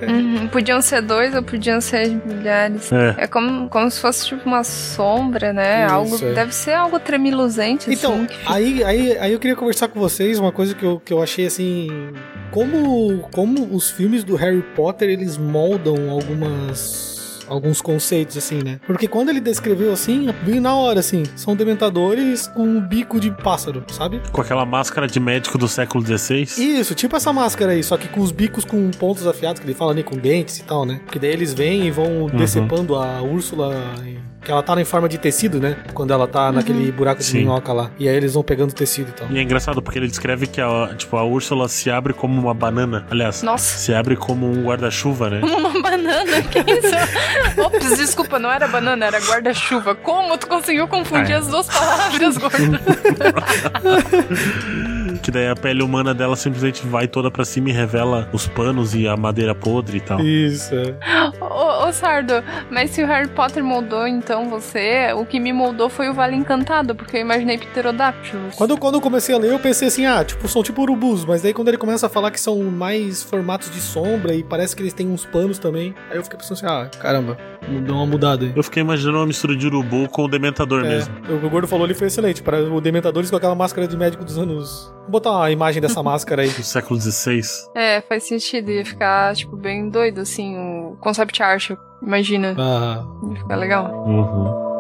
Uhum. Podiam ser dois ou podiam ser milhares. é. É como, como se fosse tipo uma sombra, né? Isso, algo é. Deve ser algo tremiluzente, Então, assim. que fica- aí, aí, aí eu queria conversar com vocês uma coisa que eu, que eu achei assim. Como, como os filmes do Harry Potter eles moldam algumas. Alguns conceitos, assim, né? Porque quando ele descreveu assim, veio na hora, assim. São dementadores com um bico de pássaro, sabe? Com aquela máscara de médico do século XVI. Isso, tipo essa máscara aí, só que com os bicos com pontos afiados, que ele fala ali com dentes e tal, né? Porque daí eles vêm e vão decepando a Úrsula, e- que ela tá em forma de tecido, né? Quando ela tá naquele buraco de Sim. minhoca lá. E aí eles vão pegando tecido e tal. E é engraçado porque ele descreve que a, tipo, a Úrsula se abre como uma banana. Aliás, Nossa, se abre como um guarda-chuva, né? uma banana. banana? Que isso? Ops, desculpa, não era banana, era guarda-chuva. Como tu conseguiu confundir É. as duas palavras, gordo? Que daí a pele humana dela simplesmente vai toda pra cima e revela os panos e a madeira podre e tal. Isso. é. ô, ô, Sardo, mas se o Harry Potter moldou então você, o que me moldou foi o Vale Encantado, porque eu imaginei pterodáctilos. Quando, quando eu comecei a ler, eu pensei assim, ah, tipo, são tipo urubus, mas daí quando ele começa a falar que são mais formatos de sombra e parece que eles têm uns panos também, aí eu fiquei pensando assim, ah, caramba, deu uma mudada aí. Eu fiquei imaginando uma mistura de urubu com o dementador É, mesmo. o que o Gordo falou ali foi excelente, para o Dementadores com aquela máscara de médico dos anos... Vou botar uma imagem dessa máscara aí. Do século XVI. É, faz sentido, ia ficar, tipo, bem doido, assim, o concept art, imagina. Ah, Ia ficar legal. Uhum.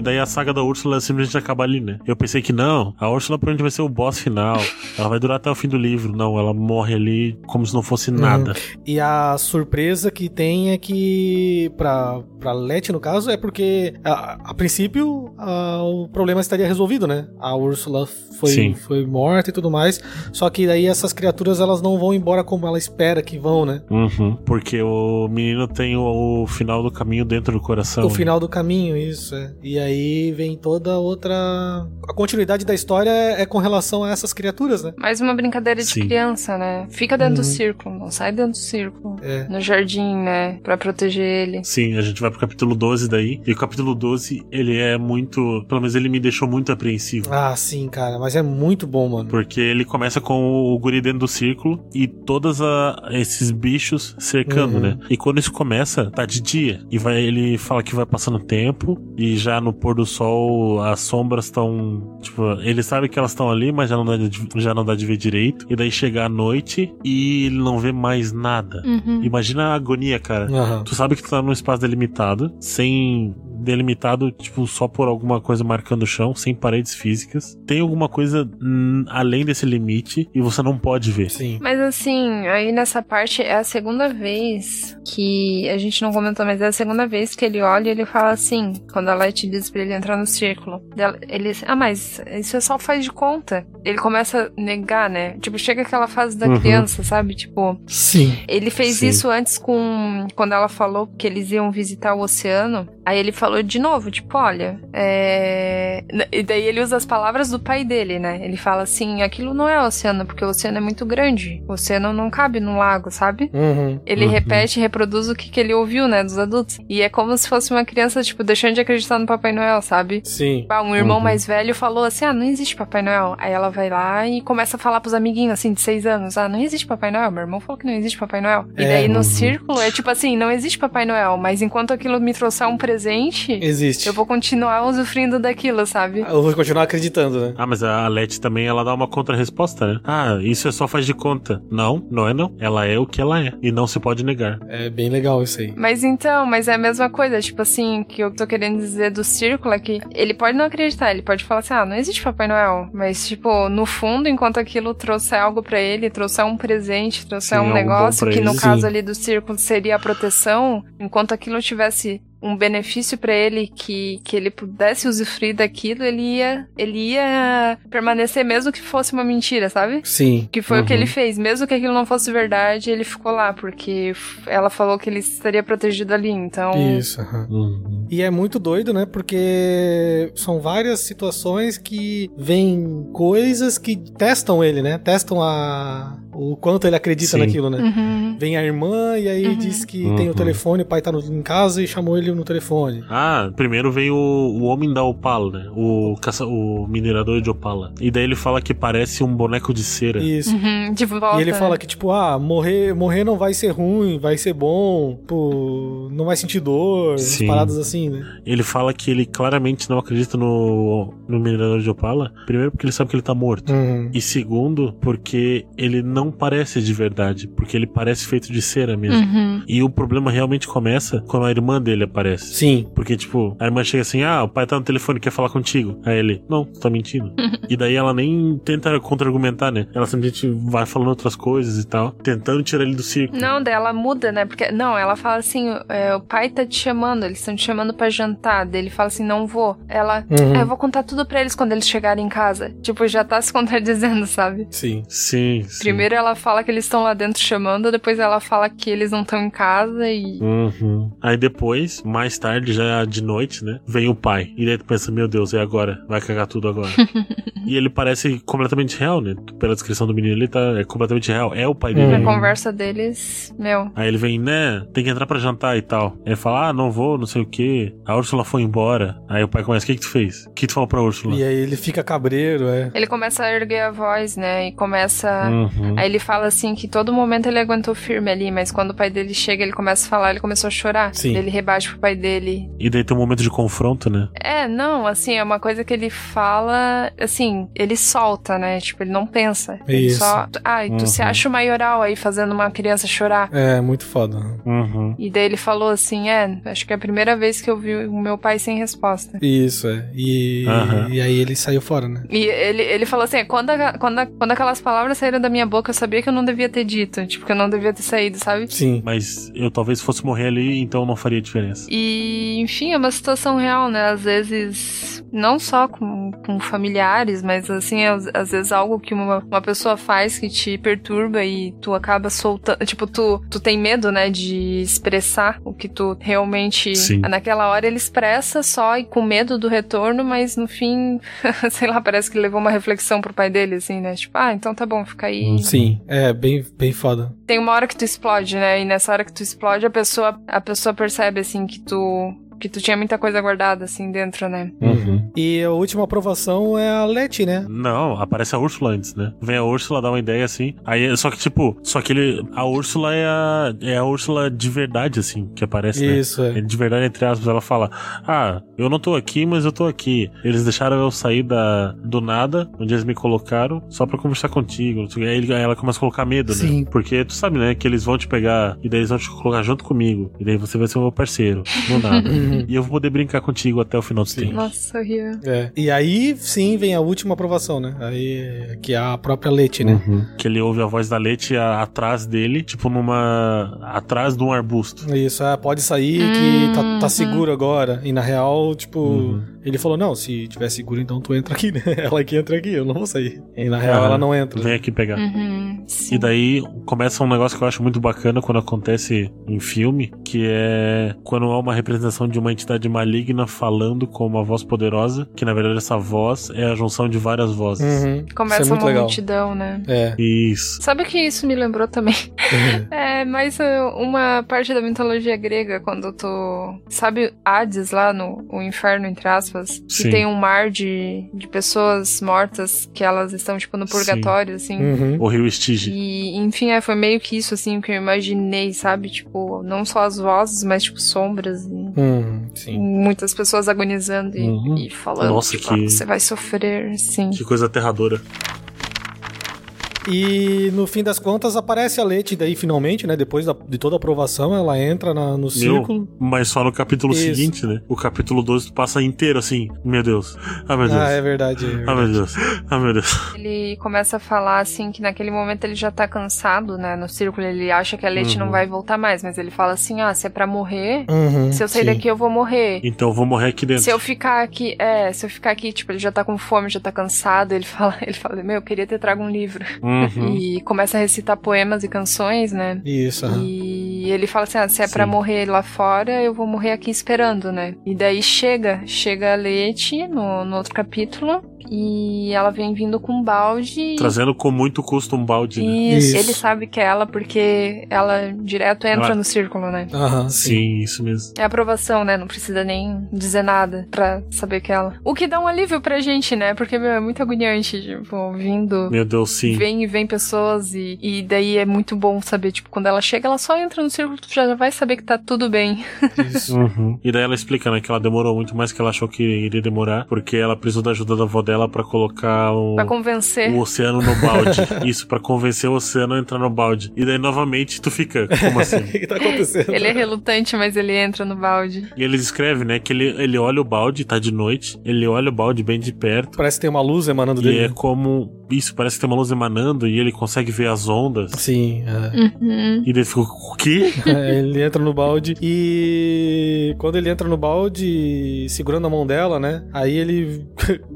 E daí a saga da Úrsula simplesmente acaba ali, né? Eu pensei que não, a Úrsula provavelmente vai ser o boss final. Ela vai durar até o fim do livro. Não, ela morre ali como se não fosse nada. E a surpresa que tem é que, pra, pra Leti, no caso, é porque, a, a princípio, a- o problema estaria resolvido, né? A Úrsula foi, Sim. foi morta e tudo mais. Só que daí essas criaturas, elas não vão embora como ela espera que vão, né? Uhum. Porque o menino tem o, o final do caminho dentro do coração. o né? final do caminho, isso, é. E aí vem toda outra... A continuidade da história é, é com relação a essas criaturas, né? Mais uma brincadeira de Sim. criança, né? Fica dentro do Uhum. círculo, não sai dentro do círculo. É. No jardim, né? Pra proteger ele. Sim, a gente vai pro capítulo 12 daí. E o capítulo 12, ele é muito. Pelo menos ele me deixou muito apreensivo. Ah, sim, cara. Mas é muito bom, mano. Porque ele começa com o guri dentro do círculo e todos esses bichos cercando, Uhum. né? E quando isso começa, tá de dia. E vai, ele fala que vai passando tempo e já no pôr do sol as sombras estão. Tipo, ele sabe que elas estão ali, mas já não, dá de, já não dá de ver direito. E daí chega a noite e ele não vê mais nada. Uhum. Imagina a agonia, cara. Aham. Tu sabe que tu tá num espaço delimitado, sem delimitado, tipo, só por alguma coisa marcando o chão, sem paredes físicas. Tem alguma coisa hum, além desse limite e você não pode ver. Sim. Mas assim, aí nessa parte é a segunda vez que a gente não comentou, mas é a segunda vez que ele olha e ele fala assim, quando a Light diz pra ele entrar no círculo. Ele, ah, mas isso é só faz de conta. Ele começa a negar, né? Tipo, chega aquela fase da Uhum. criança, sabe? Tipo, Sim. ele fez Sim. isso antes com. Quando ela falou que eles iam visitar o oceano. Aí ele falou de novo, tipo, olha. É... E daí ele usa as palavras do pai dele, né? Ele fala assim: aquilo não é oceano, porque o oceano é muito grande. O oceano não cabe num lago, sabe? Uhum. Ele Uhum. repete e reproduz o que, que ele ouviu, né, dos adultos. E é como se fosse uma criança, tipo, deixando de acreditar no Papai Noel, sabe? Sim. Ah, um irmão Uhum. mais velho falou assim: ah, não existe Papai Noel. Aí ela vai lá e começa a falar pros amiguinhos, assim, de seis anos: ah, não existe Papai Noel. Meu irmão falou que não existe Papai Noel. E É, daí no uhum. círculo é tipo assim: não existe Papai Noel, mas enquanto aquilo me trouxer um presente, Existe. eu vou continuar usufruindo daquilo, sabe? Eu vou continuar acreditando, né? Ah, mas a Leti também ela dá uma contra-resposta, né? Ah, isso é só faz de conta. Não, não é não. Ela é o que ela é. E não se pode negar. É bem legal isso aí. Mas então, mas é a mesma coisa, tipo assim, que eu tô querendo dizer do círculo é que ele pode não acreditar, ele pode falar assim, ah, não existe Papai Noel, mas tipo, no fundo, enquanto aquilo trouxer algo pra ele, trouxer um presente, trouxer Sim, um negócio, que no ele. caso ali do círculo seria a proteção, enquanto aquilo tivesse um benefício pra ele que, que ele pudesse usufruir daquilo, ele ia ele ia permanecer mesmo que fosse uma mentira, sabe? Sim. Que foi o que Uhum. ele fez. Mesmo que aquilo não fosse verdade, ele ficou lá, porque ela falou que ele estaria protegido ali. Então. Isso. aham. Uhum. E é muito doido, né? Porque são várias situações que vêm coisas que testam ele, né? Testam a o quanto ele acredita Sim. naquilo, né? Uhum. Vem a irmã e aí Uhum. diz que Uhum. tem o telefone, o pai tá no- em casa e chamou ele no telefone. Ah, primeiro vem o, o homem da Opala, né? O, caça, o minerador de Opala. E daí ele fala que parece um boneco de cera. Isso. Uhum. De volta. E ele fala que, tipo, ah, morrer, morrer não vai ser ruim, vai ser bom, pô, não vai sentir dor, umas Sim. paradas assim, né? Ele fala que ele claramente não acredita no, no minerador de Opala. Primeiro porque ele sabe que ele tá morto. Uhum. E segundo, porque ele não não parece de verdade, porque ele parece feito de cera mesmo. Uhum. E o problema realmente começa quando a irmã dele aparece. Sim. Porque, tipo, a irmã chega assim: ah, o pai tá no telefone, quer falar contigo. Aí ele, não, tu tá mentindo. e daí ela nem tenta contra-argumentar, né? Ela simplesmente vai falando outras coisas e tal, tentando tirar ele do circo. Não, daí ela muda, né? Porque, não, ela fala assim: é, o pai tá te chamando, eles estão te chamando pra jantar. Daí ele fala assim: não vou. Ela, Uhum. "Ah, eu vou contar tudo pra eles quando eles chegarem em casa. Tipo, já tá se contradizendo, sabe? Sim. Sim, sim. Primeiro ela fala que eles estão lá dentro chamando, depois ela fala que eles não estão em casa e. Uhum. Aí depois, mais tarde, já de noite, né? Vem o pai. E daí tu pensa, meu Deus, e agora? Vai cagar tudo agora. e ele parece completamente real, né? Pela descrição do menino, ele tá é completamente real. É o pai dele. Na Uhum. conversa deles, meu. Aí ele vem, né? Tem que entrar pra jantar e tal. Aí ele fala, ah, não vou, não sei o que. A Úrsula foi embora. Aí o pai começa, o que que tu fez? O que tu falou pra Úrsula? E aí ele fica cabreiro, é. Ele começa a erguer a voz, né? E começa. Uhum. Aí ele fala assim que todo momento ele aguentou firme ali, mas quando o pai dele chega, ele começa a falar, ele começou a chorar. Sim. Ele rebate pro pai dele. E daí tem um momento de confronto, né? É, não, assim, é uma coisa que ele fala, assim, ele solta, né? Tipo, ele não pensa. Ele Isso. só. Ah, e tu Uhum. se acha o maioral aí fazendo uma criança chorar. É, muito foda. Uhum. E daí ele falou assim: é, acho que é a primeira vez que eu vi o meu pai sem resposta. Isso, é. E, Aham. e aí ele saiu fora, né? E ele, ele falou assim: quando, a- quando, a- quando aquelas palavras saíram da minha boca, eu sabia que eu não devia ter dito. Tipo, que eu não devia ter saído, sabe? Sim. Mas eu talvez fosse morrer ali, então não faria diferença. E, enfim, é uma situação real, né? Às vezes, não só com, com familiares, mas assim, às, às vezes algo que uma, uma pessoa faz que te perturba e tu acaba soltando. Tipo, tu, tu tem medo, né, de expressar o que tu realmente. Sim. Naquela hora ele expressa só e com medo do retorno, mas no fim, sei lá, parece que levou uma reflexão pro pai dele, assim, né? Tipo, ah, então tá bom, fica aí. Sim. É, bem, bem foda. Tem uma hora que tu explode, né? E nessa hora que tu explode, a pessoa, a pessoa percebe, assim, que tu. Que tu tinha muita coisa guardada, assim, dentro, né? Uhum. E a última aprovação é a Leti, né? Não, aparece a Úrsula antes, né? Vem a Úrsula, dá uma ideia assim. Aí, só que, tipo, só que ele. A Úrsula é a, é a Úrsula de verdade, assim, que aparece, né? Isso, é. É De verdade, entre aspas, ela fala: Ah, eu não tô aqui, mas eu tô aqui. Eles deixaram eu sair da, do nada, onde eles me colocaram, só pra conversar contigo. Aí ela começa a colocar medo, Sim. né? Porque tu sabe, né, que eles vão te pegar e daí eles vão te colocar junto comigo. E daí você vai ser o meu parceiro. No nada. Uhum. e eu vou poder brincar contigo até o final dos Sim. tempos. Nossa, horrível. É. E aí, sim, vem a última aprovação, né? Aí, que é a própria Leti, né? Uhum. Que ele ouve a voz da Leti atrás dele, tipo numa. atrás de um arbusto. Isso, é, pode sair que tá, tá Uhum. seguro agora. E na real, tipo, Uhum. Ele falou: não, se tiver seguro, então tu entra aqui, né? Ela que entra aqui, eu não vou sair. E na real, ela não entra. Vem aqui pegar. Uhum. E daí começa um negócio que eu acho muito bacana quando acontece em filme, que é quando há uma representação de uma entidade maligna falando com uma voz poderosa, que na verdade essa voz é a junção de várias vozes. Uhum. Começa Isso é muito uma legal. multidão, né? É. Isso. Sabe o que isso me lembrou também? É, mas uh, uma parte da mitologia grega, quando tu. Sabe Hades lá no o inferno, entre aspas? Que Sim. tem um mar de, de pessoas mortas que elas estão, tipo, no Sim. purgatório, assim. Uhum. O rio Estige. E, enfim, é, foi meio que isso, assim, que eu imaginei, sabe? Tipo, não só as vozes, mas, tipo, sombras e Uhum. Sim. muitas pessoas agonizando e, Uhum. e falando, Nossa, tipo, que- ah, você vai sofrer, sim. Que coisa aterradora. E no fim das contas aparece a Leti daí finalmente, né? Depois da- de toda a aprovação, ela entra na- no círculo. Mas só no capítulo Isso. seguinte, né? O capítulo 12 tu passa inteiro assim. Meu Deus. Ah, meu Deus. Ah, é verdade. é Ah, meu Deus. Ah, meu Deus. Ele começa a falar assim que naquele momento ele já tá cansado, né? No círculo ele acha que a Leti Uhum. não vai voltar mais, mas ele fala assim: ah, se é pra morrer, Uhum, se eu sair sim. daqui eu vou morrer. Então eu vou morrer aqui dentro. Se eu ficar aqui, é, se eu ficar aqui, tipo, ele já tá com fome, já tá cansado, ele fala, ele fala, meu, eu queria ter trago um livro. Uhum. E começa a recitar poemas e canções, né? Isso, aham. E ele fala assim: ah, se é pra Sim. morrer lá fora, eu vou morrer aqui esperando, né? E daí chega, chega a Leti no, no outro capítulo. E ela vem vindo com um balde. Trazendo com muito custo um balde, né? Isso, Isso. ele sabe que é ela porque ela direto entra Ela- no círculo, né? Aham, sim. Sim, isso mesmo. É aprovação, né? Não precisa nem dizer nada pra saber que é ela. O que dá um alívio pra gente, né? Porque, meu, é muito agoniante, tipo, vindo. Meu Deus, sim. Vem e vem pessoas e, e daí é muito bom saber, tipo, quando ela chega, ela só entra no círculo, tu já vai saber que tá tudo bem. Isso. Uhum. E daí ela explica, né, que ela demorou muito mais que ela achou que iria demorar, porque ela precisou da ajuda da avó dela dela pra colocar o, Pra convencer. o oceano no balde. Isso, pra convencer o oceano a entrar no balde. E daí, novamente, tu fica, como O assim? que, que tá acontecendo? Ele é relutante, mas ele entra no balde. E ele descreve, né, que ele, ele olha o balde, tá de noite, ele olha o balde bem de perto, Parece que tem uma luz emanando e dele. é como. Isso, parece que tem uma luz emanando e ele consegue ver as ondas. Sim, é. Uhum. E daí fica, o quê? É, ele entra no balde e quando ele entra no balde, segurando a mão dela, né? Aí ele,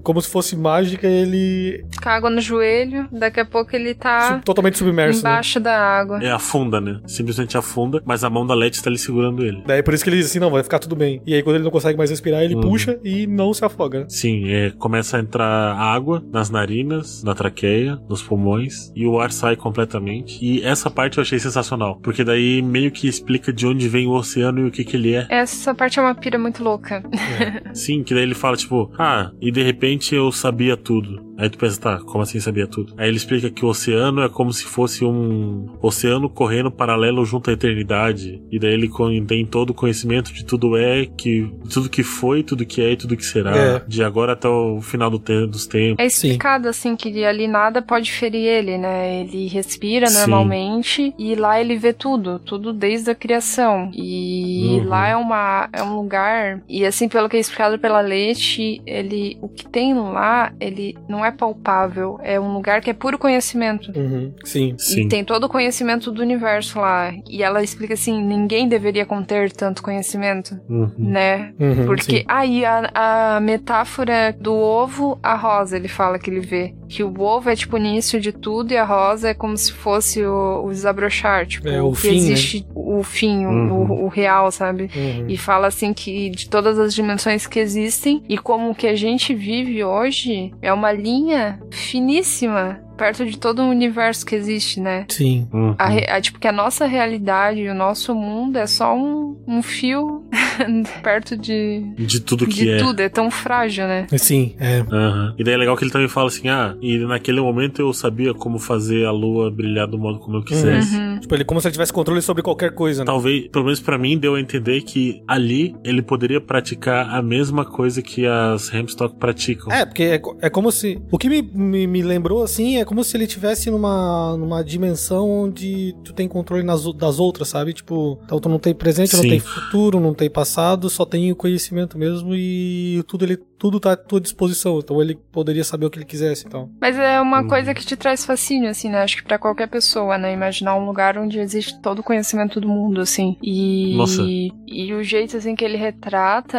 como se fosse mágica, ele Com água no joelho, daqui a pouco ele tá sub- totalmente submerso. Né? embaixo da água. É, afunda, né? Simplesmente afunda, mas a mão da Letty tá ali segurando ele. Daí por isso que ele diz assim, não, vai ficar tudo bem. E aí quando ele não consegue mais respirar, ele Uhum. puxa e não se afoga. né? Sim, é, começa a entrar água nas narinas, na traqueia, nos pulmões, e o ar sai completamente. E essa parte eu achei sensacional, porque daí meio que explica de onde vem o oceano e o que que ele é. Essa parte é uma pira muito louca. Sim, que daí ele fala, tipo, ah, e de repente eu sabia tudo. Aí tu pensa, tá, como assim sabia tudo? Aí ele explica que o oceano é como se fosse um oceano correndo paralelo junto à eternidade. E daí ele tem todo o conhecimento de tudo é, que tudo que foi, tudo que é e tudo que será. É. De agora até o final do te- dos tempos. É explicado assim que ali nada pode ferir ele, né? Ele respira Sim. normalmente e lá ele vê tudo, tudo desde a criação. E Uhum. lá é uma é um lugar e assim pelo que é explicado pela Leite, ele o que tem lá, ele não é palpável, é um lugar que é puro conhecimento. Uhum, sim. Sim. E tem todo o conhecimento do universo lá. E ela explica assim: ninguém deveria conter tanto conhecimento, Uhum. né? Uhum, Porque aí a, a metáfora do ovo, a rosa, ele fala que ele vê. Que o ovo é tipo o início de tudo e a rosa é como se fosse o, o desabrochar. Tipo, É, o que fim, né? existe o fim, o- Uhum. o, o real, sabe? Uhum. E fala assim que de todas as dimensões que existem e como o que a gente vive hoje é uma linha finíssima perto de todo o universo que existe, né? Sim. Uhum. A, a- tipo, que a nossa realidade o nosso mundo é só um, um fio perto de, De tudo que de é. tudo. É tão frágil, né? Sim, é. Aham. E daí é legal que ele também fala assim: ah, e naquele momento eu sabia como fazer a lua brilhar do modo como eu quisesse. Uhum. Tipo, ele como se ele tivesse controle sobre qualquer coisa, né? Talvez, pelo menos pra mim, deu a entender que ali ele poderia praticar a mesma coisa que as Hemstock praticam. É, porque é, é como se. O que me, me, me lembrou, assim, é como se ele tivesse numa, numa dimensão onde tu tem controle nas, das outras, sabe? Tipo, então tu não tem presente, não Sim. tem futuro, não tem passado, só tem o conhecimento mesmo e tudo, ele, tudo tá à tua disposição. Então ele poderia saber o que ele quisesse, então. Mas é uma Uhum. coisa que te traz fascínio, assim, né? Acho que pra qualquer pessoa, né? Imaginar um lugar onde existe todo o conhecimento do mundo, assim. E, Nossa. e o jeito, assim, que ele retrata,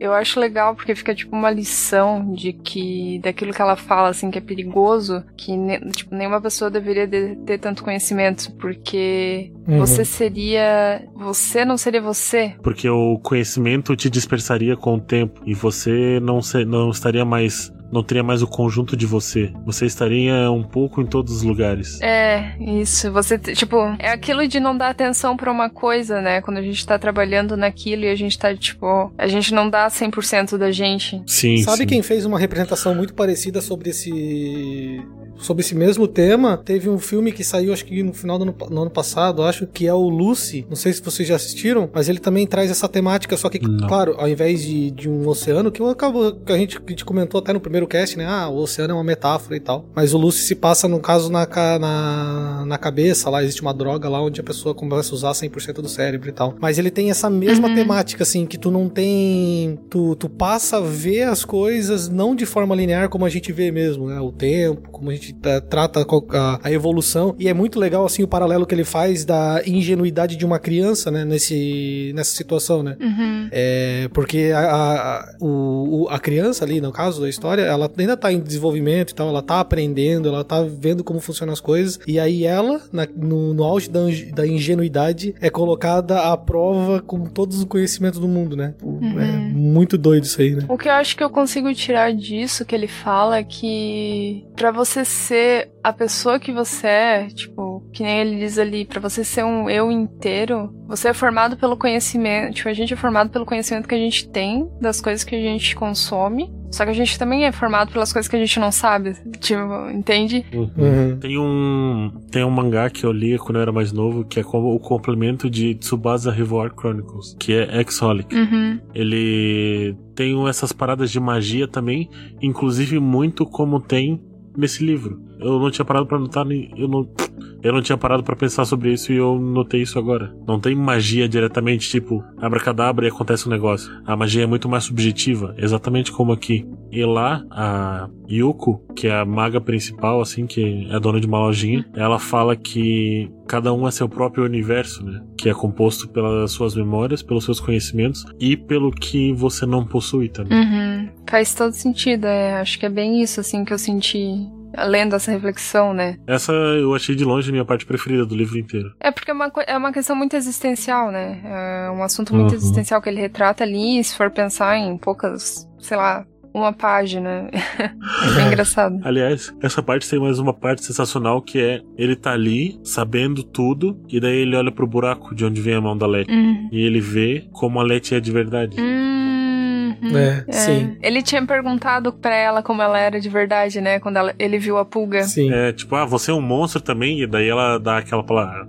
eu acho legal, porque fica, tipo, uma lição de que, daquilo que ela fala, assim, que é perigoso, que, ne- tipo, nenhuma pessoa deveria de- ter tanto conhecimento, porque Uhum. você seria, você não seria você. Porque o conhecimento te dispersaria com o tempo e você não, se- não estaria mais. Não teria mais o conjunto de você. Você estaria um pouco em todos os lugares. É, isso. Você, tipo, é aquilo de não dar atenção pra uma coisa, né? Quando a gente tá trabalhando naquilo e a gente tá, tipo, a gente não dá 100% da gente. Sim, Sabe sim. quem fez uma representação muito parecida sobre esse sobre esse mesmo tema? Teve um filme que saiu acho que no final do ano, no ano passado, acho que é o Lucy. Não sei se vocês já assistiram, mas ele também traz essa temática, só que Não. claro, ao invés de, de um oceano, que eu acabo que a gente, que a gente comentou até no primeiro cast, né? Ah, o oceano é uma metáfora e tal. Mas o Lucy se passa no caso na na, na cabeça, lá existe uma droga lá onde a pessoa começa a usar 100% do cérebro e tal. Mas ele tem essa mesma Uhum. temática assim, que tu não tem, tu, tu passa a ver as coisas não de forma linear como a gente vê mesmo, né? O tempo, como a gente eh, trata a, a evolução. E é muito legal assim o paralelo que ele faz da ingenuidade de uma criança, né, nesse nessa situação, né? Uhum. É, porque a, a, o, a criança ali, no caso da história, ela ainda tá em desenvolvimento e tal, ela tá aprendendo, ela tá vendo como funcionam as coisas, e aí ela, na- no, no auge da, da ingenuidade, é colocada à prova com todos os conhecimentos do mundo, né? É muito doido isso aí, né? O que eu acho que eu consigo tirar disso que ele fala é que pra você ser a pessoa que você é, tipo, que nem ele diz ali, pra você ser um eu inteiro, você é formado pelo conhecimento, tipo, a gente é formado pelo conhecimento que a gente tem das coisas que a gente consome. Só que a gente também é formado pelas coisas que a gente não sabe. Tipo, entende? Uhum. Tem um tem um mangá que eu li quando eu era mais novo, que é como o complemento de Tsubasa Revoir Chronicles, que é Exholic. Uhum. Ele tem essas paradas de magia também, inclusive muito como tem nesse livro. Eu não tinha parado pra notar, nem- eu não, eu não tinha parado pra pensar sobre isso e eu notei isso agora. Não tem magia diretamente, tipo, abracadabra e acontece um negócio. A magia é muito mais subjetiva, exatamente como aqui. E lá, a Yuko, que é a maga principal, assim, que é dona de uma lojinha, ela fala que cada um é seu próprio universo, né? Que é composto pelas suas memórias, pelos seus conhecimentos e pelo que você não possui também. Uhum. Faz todo sentido, é. Acho que é bem isso, assim, que eu senti lendo essa reflexão, né? Essa eu achei de longe a minha parte preferida do livro inteiro. É porque é uma, é uma questão muito existencial, né? É um assunto muito Uhum. existencial que ele retrata ali, e se for pensar em poucas, sei lá, uma página. é bem engraçado. Aliás, essa parte tem mais uma parte sensacional que é ele tá ali, sabendo tudo, e daí ele olha pro buraco de onde vem a mão da Letty. Uhum. E ele vê como a Letty é de verdade. Uhum. É, É. sim. Ele tinha perguntado pra ela como ela era de verdade, né? Quando ela- ele viu a pulga. Sim. É, tipo, ah, você é um monstro também, e daí ela dá aquela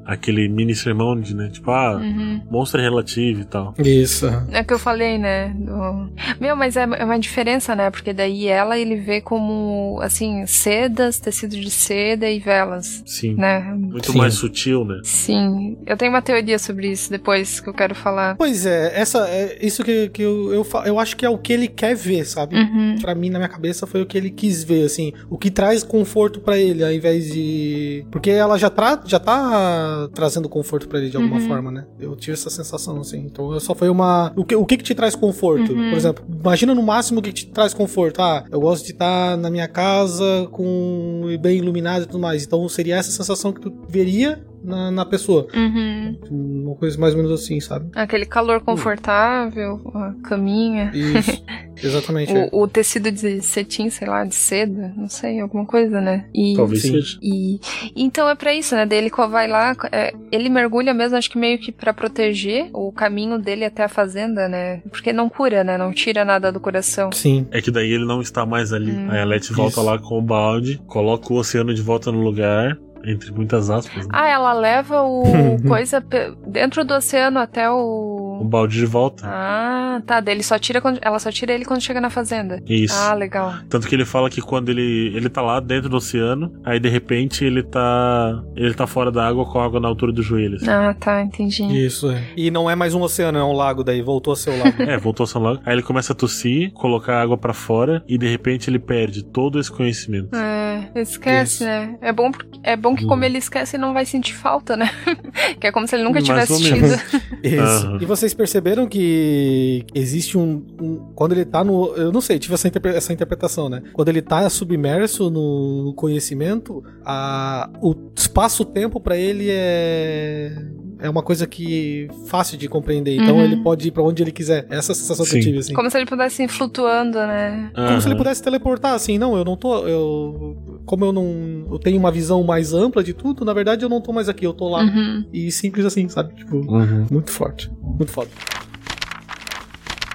aquele mini sermão de, né? Tipo, ah, Uhum. monstro é relativo e tal. Isso. É o que eu falei, né? do- Meu, mas é é uma diferença, né? Porque daí ela ele vê como, assim, sedas, tecido de seda e velas, Sim. né? Muito Sim. mais sutil, né? Sim. Eu tenho uma teoria sobre isso depois que eu quero falar. Pois é, essa, é isso que, que eu, eu, eu acho que é o que ele quer ver, sabe? Uhum. Pra mim, na minha cabeça, foi o que ele quis ver, assim. O que traz conforto pra ele, ao invés de. Porque ela já, tra... já tá trazendo conforto pra ele de alguma Uhum. forma, né? Eu tive essa sensação, assim. Então, só foi uma. O que, o que, que te traz conforto? Uhum. Por exemplo, imagina no máximo o que te traz conforto. Ah, eu gosto de estar na minha casa com bem iluminado e tudo mais. Então, seria essa sensação que tu veria na, na pessoa. Uhum. Uma coisa mais ou menos assim, sabe? Aquele calor confortável, a caminha. Isso. Exatamente. é. O, o tecido de cetim, sei lá, de seda, não sei, alguma coisa, né? E, Talvez Sim. seja. E então é pra isso, né? Daí ele vai lá, é, ele mergulha mesmo, acho que meio que pra proteger o caminho dele até a fazenda, né? Porque não cura, né? Não tira nada do coração. Sim. É que daí ele não está mais ali. Hum. Aí a Letty volta lá com o balde, coloca o oceano de volta no lugar, entre muitas aspas, né? Ah, ela leva o coisa dentro do oceano até O o. balde de volta. Ah, tá. Daí ele só tira quando... ela só tira ele quando chega na fazenda. Isso. Ah, legal. Tanto que ele fala que quando ele, ele tá lá dentro do oceano, aí de repente ele tá. ele tá fora da água com a água na altura do joelho. assim. Ah, tá, entendi. Isso, é. E não é mais um oceano, é um lago daí, voltou a ser o lago. É, voltou a São Lago. Aí ele começa a tossir, colocar a água pra fora e de repente ele perde todo esse conhecimento. É, esquece, Isso. né? É bom, porque- é bom que, como Hum. ele esquece, não vai sentir falta, né? que é como se ele nunca Mais tivesse tido. Isso. Aham. E vocês perceberam que existe um, um- Quando ele tá no. Eu não sei, tive essa, interpre- essa interpretação, né? Quando ele tá submerso no, conhecimento, a, o espaço-tempo pra ele é. É uma coisa que fácil de compreender. Então Uhum. ele pode ir pra onde ele quiser. Essa é a sensação que eu Sim. tive, assim. Como se ele pudesse ir flutuando, né? Como se ele Aham. pudesse teleportar, assim, não, eu não tô. Eu, como eu não. Eu tenho uma visão mais ampla de tudo, na verdade eu não tô mais aqui, eu tô lá. Uhum. E simples assim, sabe? Tipo, Uhum. muito forte. Muito foda.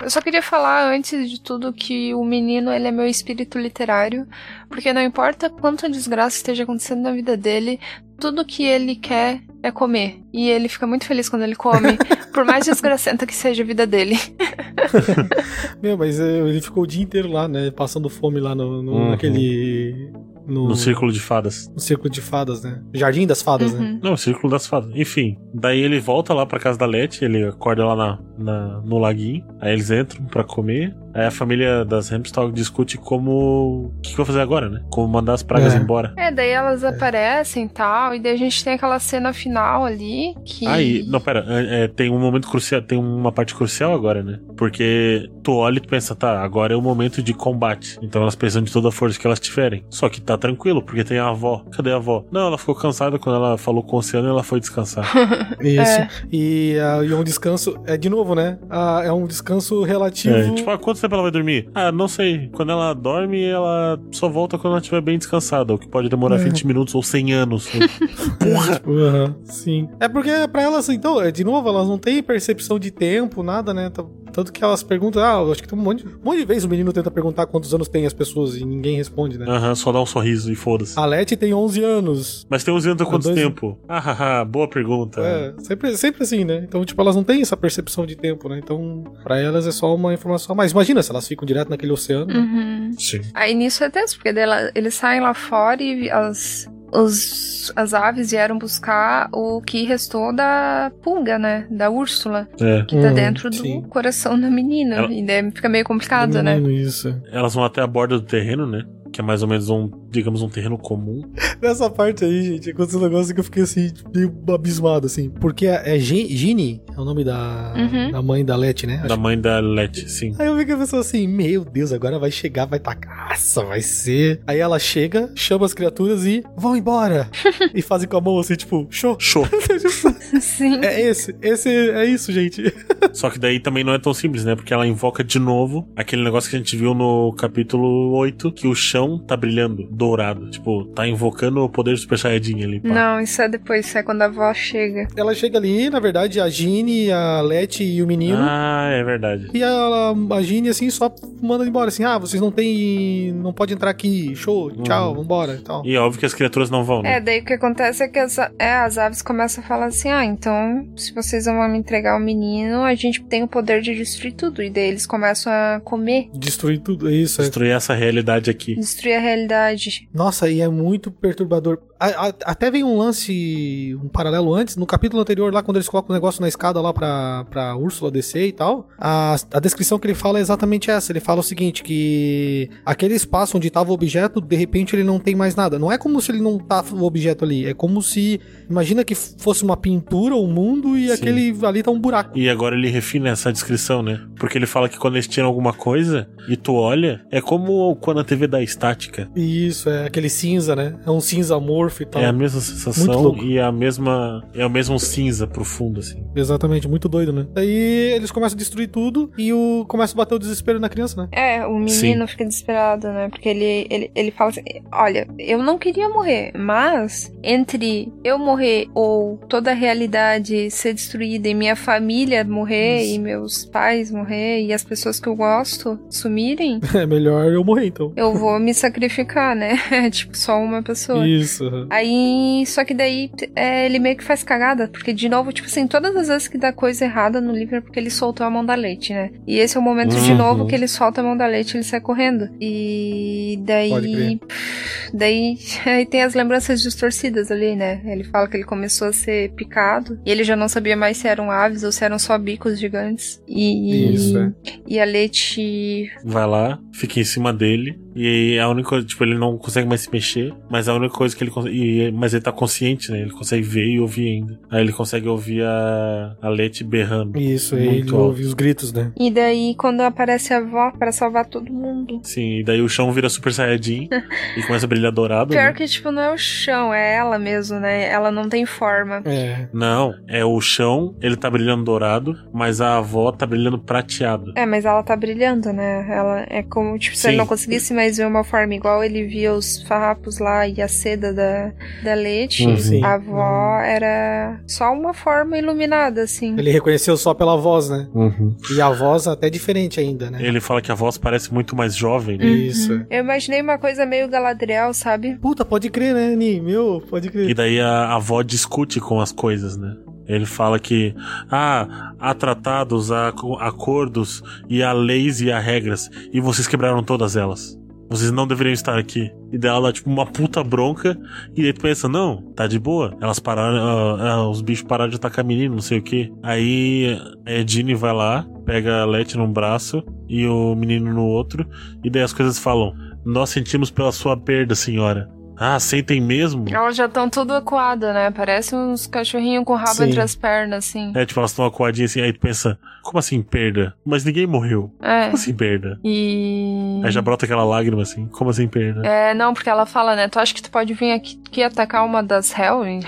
Eu só queria falar antes de tudo que o menino ele é meu espírito literário, porque não importa quanta desgraça esteja acontecendo na vida dele, tudo que ele quer é comer. E ele fica muito feliz quando ele come, por mais desgracenta que seja a vida dele. Meu, mas é, ele ficou o dia inteiro lá, né? Passando fome lá no, no- Uhum. naquele. No, No círculo de fadas. no círculo de fadas, né? Jardim das fadas, né? Uhum. Não, o círculo das fadas. Enfim, daí ele volta lá pra casa da Letty, ele acorda lá na, na- no laguinho, aí eles entram pra comer, aí a família das Hempstall discute como... o que, que vai fazer agora, né? Como mandar as pragas É. embora. É, daí elas aparecem e tal, e daí a gente tem aquela cena final ali que. Aí, não, pera, é, é, tem um momento crucial, tem uma parte crucial agora, né? Porque tu olha e tu pensa, tá, agora é o momento de combate. Então elas precisam de toda a força que elas tiverem. Só que tá tranquilo, porque tem a avó. Cadê a avó? Não, ela ficou cansada quando ela falou com o oceano e ela foi descansar. Isso. É. E, ah, e é um descanso. É de novo, né? Ah, é um descanso relativo. É, tipo, ah, quanto tempo ela vai dormir? Ah, não sei. Quando ela dorme, ela só volta quando ela estiver bem descansada, o que pode demorar É. 20 minutos ou 100 anos. Porra! Aham, sim. É porque pra elas, então, é, de novo, elas não têm percepção de tempo, nada, né? Tanto que elas perguntam, ah, eu acho que tem um monte, um monte de vezes o menino tenta perguntar quantos anos tem as pessoas e ninguém responde, né? Aham, só dá um sorriso e foda-se. A Leti tem 11 anos. Mas tem 11 anos há quanto dois- tempo? Ah, haha, boa pergunta. É, sempre, sempre assim, né? Então, tipo, elas não têm essa percepção de tempo, né? Então, pra elas é só uma informação. Mas imagina se elas ficam direto naquele oceano. né? Uhum. Sim. Aí nisso é tenso, porque ela- eles saem lá fora e as, os, as aves vieram buscar o que restou da pulga, né? Da Úrsula, É. que tá Uhum, dentro do sim. coração da menina. Ela- E daí fica meio complicado, Do né? menino, Isso. Elas vão até a borda do terreno, né? Que é mais ou menos um, digamos, um terreno comum. Nessa parte aí, gente, aconteceu um negócio que eu fiquei assim, meio abismado, assim. Porque é, é Gi- Ginny, é o nome da, Uhum. da mãe da Leti, né? Da mãe da Let, sim. Aí eu fiquei pensando assim, meu Deus, agora vai chegar, vai tacar, nossa, vai ser. Aí ela chega, chama as criaturas e vão embora. e fazem com a mão assim, tipo, show. Show. Sim. É esse, esse é isso, gente. Só que daí também não é tão simples, né? Porque ela invoca de novo aquele negócio que a gente viu no capítulo 8, que o chão tá brilhando, dourado. Tipo, tá invocando o poder do Super Saiyajin ali. pá. Não, isso é depois, isso é quando a avó chega. Ela chega ali, na verdade, a Ginny, a Leti e o menino. Ah, é verdade. E a, a Ginny, assim, só manda embora, assim, ah, vocês não tem. não pode entrar aqui, show, tchau, Uhum. vambora e tal. E é óbvio que as criaturas não vão, né? É, daí o que acontece é que as, é, as aves começam a falar assim: ah, então, se vocês não vão me entregar o menino, a gente tem o poder de destruir tudo. E daí eles começam a comer, Destruir tudo, é isso, é. Destruir essa realidade aqui. destruir a realidade. Nossa, e é muito perturbador. A- a- até vem um lance, um paralelo antes, no capítulo anterior, lá quando eles colocam o negócio na escada lá pra, pra Úrsula descer e tal. A, a descrição que ele fala é exatamente essa. Ele fala o seguinte: que aquele espaço onde tava o objeto, de repente ele não tem mais nada. Não é como se ele não tava o objeto ali. É como se. Imagina que fosse uma pintura, um mundo, e Sim. aquele ali tá um buraco. E agora ele refina essa descrição, né? Porque ele fala que quando eles tiram alguma coisa e tu olha, é como quando a TV dá estática. Isso, é aquele cinza, né? É um cinza amorfo e tal. É a mesma sensação e a mesma. É o mesmo cinza profundo, assim. Exatamente, muito doido, né? Daí eles começam a destruir tudo e o começa a bater o desespero na criança, né? É, o menino fica desesperado, né? Porque ele, ele, ele fala assim: olha, eu não queria morrer, mas entre eu morrer ou toda a realidade ser destruída e minha família morrer Isso. e meus pais morrer e as pessoas que eu gosto sumirem, É melhor eu morrer então. eu vou me sacrificar, né? tipo, só uma pessoa. Isso. Aí, só que daí é, ele meio que faz cagada, porque de novo, tipo assim, todas as vezes que dá coisa errada no livro é porque ele soltou a mão da leite, né? E esse é o momento de Uhum. novo que ele solta a mão da leite e ele sai correndo. E Pode daí. crer. Daí aí tem as lembranças distorcidas ali, né? Ele fala que ele começou a ser picado e ele já não sabia mais se eram aves ou se eram só bicos gigantes. E, Isso, é. e a leite. Vai lá, fica em cima dele. E a única coisa, tipo, ele não consegue mais se mexer. Mas a única coisa que ele consegue. Mas ele tá consciente, né? Ele consegue ver e ouvir ainda. Aí ele consegue ouvir a, a Leti berrando. Isso, aí Muito ele alto. ouve os gritos, né? E daí, quando aparece a avó para salvar todo mundo. Sim, e daí o chão vira Super Saiyajin e começa a brilhar dourado. Pior né? que, tipo, não é o chão, é ela mesmo, né? Ela não tem forma. É. Não, é o chão, ele tá brilhando dourado, mas a avó tá brilhando prateado. É, mas ela tá brilhando, né? Ela é como, tipo, se ele Sim. não conseguisse mais ver uma forma igual, ele via os farrapos lá e a seda da, da leite. Uhum. Sim. A avó era só uma forma iluminada, assim. Ele reconheceu só pela voz, né? Uhum. E a voz até diferente ainda, né? Ele fala que a voz parece muito mais jovem, né? Isso. Uhum. Eu imaginei uma coisa meio Galadriel, sabe? Puta, pode crer, né, Ni? Meu, pode E crer. daí a, a avó discute com as coisas, né? Ele fala que, ah, há tratados, há co- acordos, e há leis e há regras, e vocês quebraram todas elas. Vocês não deveriam estar aqui. E daí ela dá, tipo, uma puta bronca, e daí tu pensa, não, tá de boa. Elas pararam, ah, ah, os bichos pararam de atacar menino, não sei o que. Aí a Jeanne vai lá, pega a Letty num braço e o menino no outro, e daí as coisas falam, nós sentimos pela sua perda, senhora. Ah, sentem mesmo? Elas já estão tudo acuadas, né? Parece uns cachorrinhos com rabo Sim. entre as pernas, assim. É, tipo, elas estão acuadinhas assim, aí tu pensa, como assim perda? Mas ninguém morreu. É. Como assim perda? E. Aí já brota aquela lágrima assim, como assim perda? É, não, porque ela fala, né? Tu acha que tu pode vir aqui ia atacar uma das Hell, em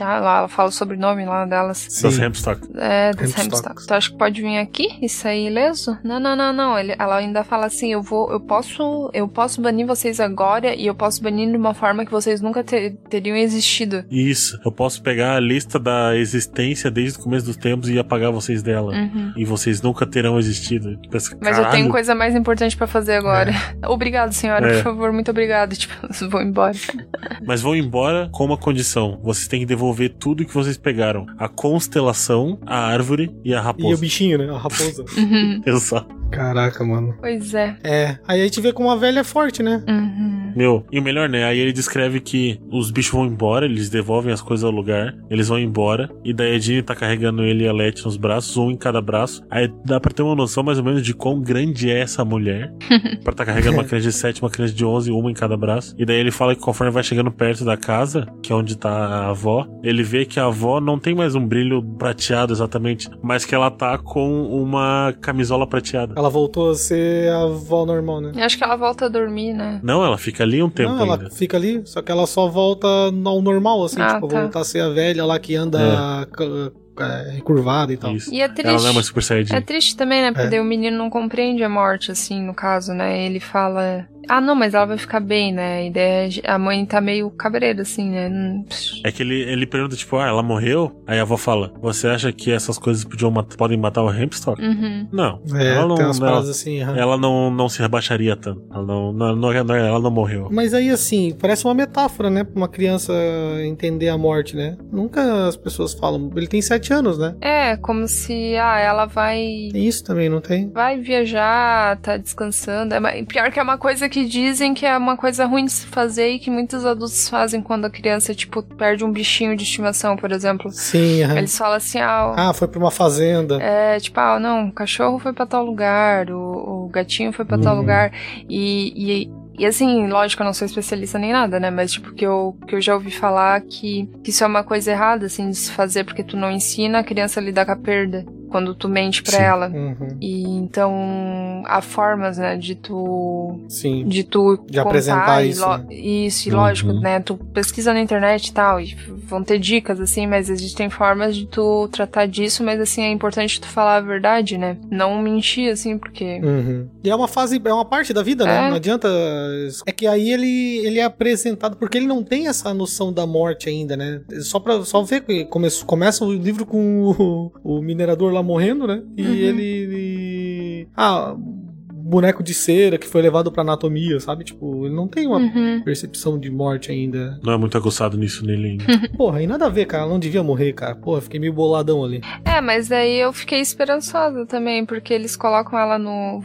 lá, ela fala o sobrenome lá delas. Sim. Das Hempstock. É, das Hempstock. Tu acha que pode vir aqui e sair ileso? Não, não, não, não. Ele, ela ainda fala assim, eu vou, eu posso, eu posso banir vocês agora e eu posso banir de uma forma que vocês nunca ter, teriam existido. Isso. Eu posso pegar a lista da existência desde o começo dos tempos e apagar vocês dela. Uhum. E vocês nunca terão existido. Mas eu tenho coisa mais importante para fazer agora. É. Obrigado, senhora, é. por favor, muito obrigado. Tipo, vou embora. Mas vão embora com uma condição. Vocês têm que devolver tudo que vocês pegaram. A constelação, a árvore e a raposa. E o bichinho, né? A raposa. uhum. Exato. Caraca, mano. Pois é. É. Aí a gente vê como a velha é forte, né? Uhum. Meu, e o melhor, né? Aí ele descreve que os bichos vão embora, eles devolvem as coisas ao lugar, eles vão embora, e daí a Jeannie tá carregando ele e a Letty nos braços, um em cada braço. Aí dá pra ter uma noção mais ou menos de quão grande é essa mulher. pra tá carregando uma criança de 7, uma criança de 11, uma em cada braço. E daí ele fala que conforme vai chegando perto da casa, que é onde tá a avó, ele vê que a avó não tem mais um brilho prateado exatamente, mas que ela tá com uma camisola prateada. Ela voltou a ser a avó normal, né? Eu acho que ela volta a dormir, né? Não, ela fica ali um tempo não, ainda. ela fica ali, só que ela só volta ao normal, assim, ah, tipo, tá. voltar a ser a velha lá que anda é. curvada e tal. Isso. E é triste. Ela não é uma super saiyajin. É triste também, né? Porque é. o menino não compreende a morte, assim, no caso, né? Ele fala. Ah, não, mas ela vai ficar bem, né? A ideia é... A mãe tá meio cabreira, assim, né? É que ele, ele pergunta, tipo, ah, ela morreu? Aí a avó fala, você acha que essas coisas podiam mat podem matar o Hempstock? Uhum. Não. É, ela não, ela, assim, uhum. ela não, não se rebaixaria tanto. Ela não, não, não, ela não morreu. Mas aí, assim, parece uma metáfora, né? Pra uma criança entender a morte, né? Nunca as pessoas falam. Ele tem sete anos, né? É, como se, ah, ela vai... Tem isso também, não tem? Vai viajar, tá descansando. É, pior que é uma coisa que dizem que é uma coisa ruim de se fazer e que muitos adultos fazem quando a criança, tipo, perde um bichinho de estimação, por exemplo. Sim, uhum. Eles falam assim, ah... Ah, foi pra uma fazenda. É, tipo, ah, não, o cachorro foi pra tal lugar, o, o gatinho foi pra uhum. tal lugar. E, e e assim, lógico, eu não sou especialista nem nada, né? Mas, tipo, que eu, que eu já ouvi falar que, que isso é uma coisa errada, assim, de se fazer, porque tu não ensina a criança a lidar com a perda quando tu mente pra Sim. ela. Uhum. E então há formas, né, de tu Sim. de tu de apresentar isso. Né? Isso, e uhum. lógico, né, tu pesquisa na internet e tal, e vão ter dicas assim, mas existem formas de tu tratar disso, mas assim é importante tu falar a verdade, né? Não mentir assim, porque uhum. E é uma fase, é uma parte da vida, né? É. Não adianta é que aí ele ele é apresentado porque ele não tem essa noção da morte ainda, né? Só para só ver que começa, começa o livro com o, o minerador lá morrendo, né? E uhum. ele, ele. Ah, boneco de cera que foi levado pra anatomia, sabe? Tipo, ele não tem uma uhum. percepção de morte ainda. Não é muito aguçado nisso nele ainda. Porra, e nada a ver, cara. Ela não devia morrer, cara. Porra, fiquei meio boladão ali. É, mas daí eu fiquei esperançosa também, porque eles colocam ela no.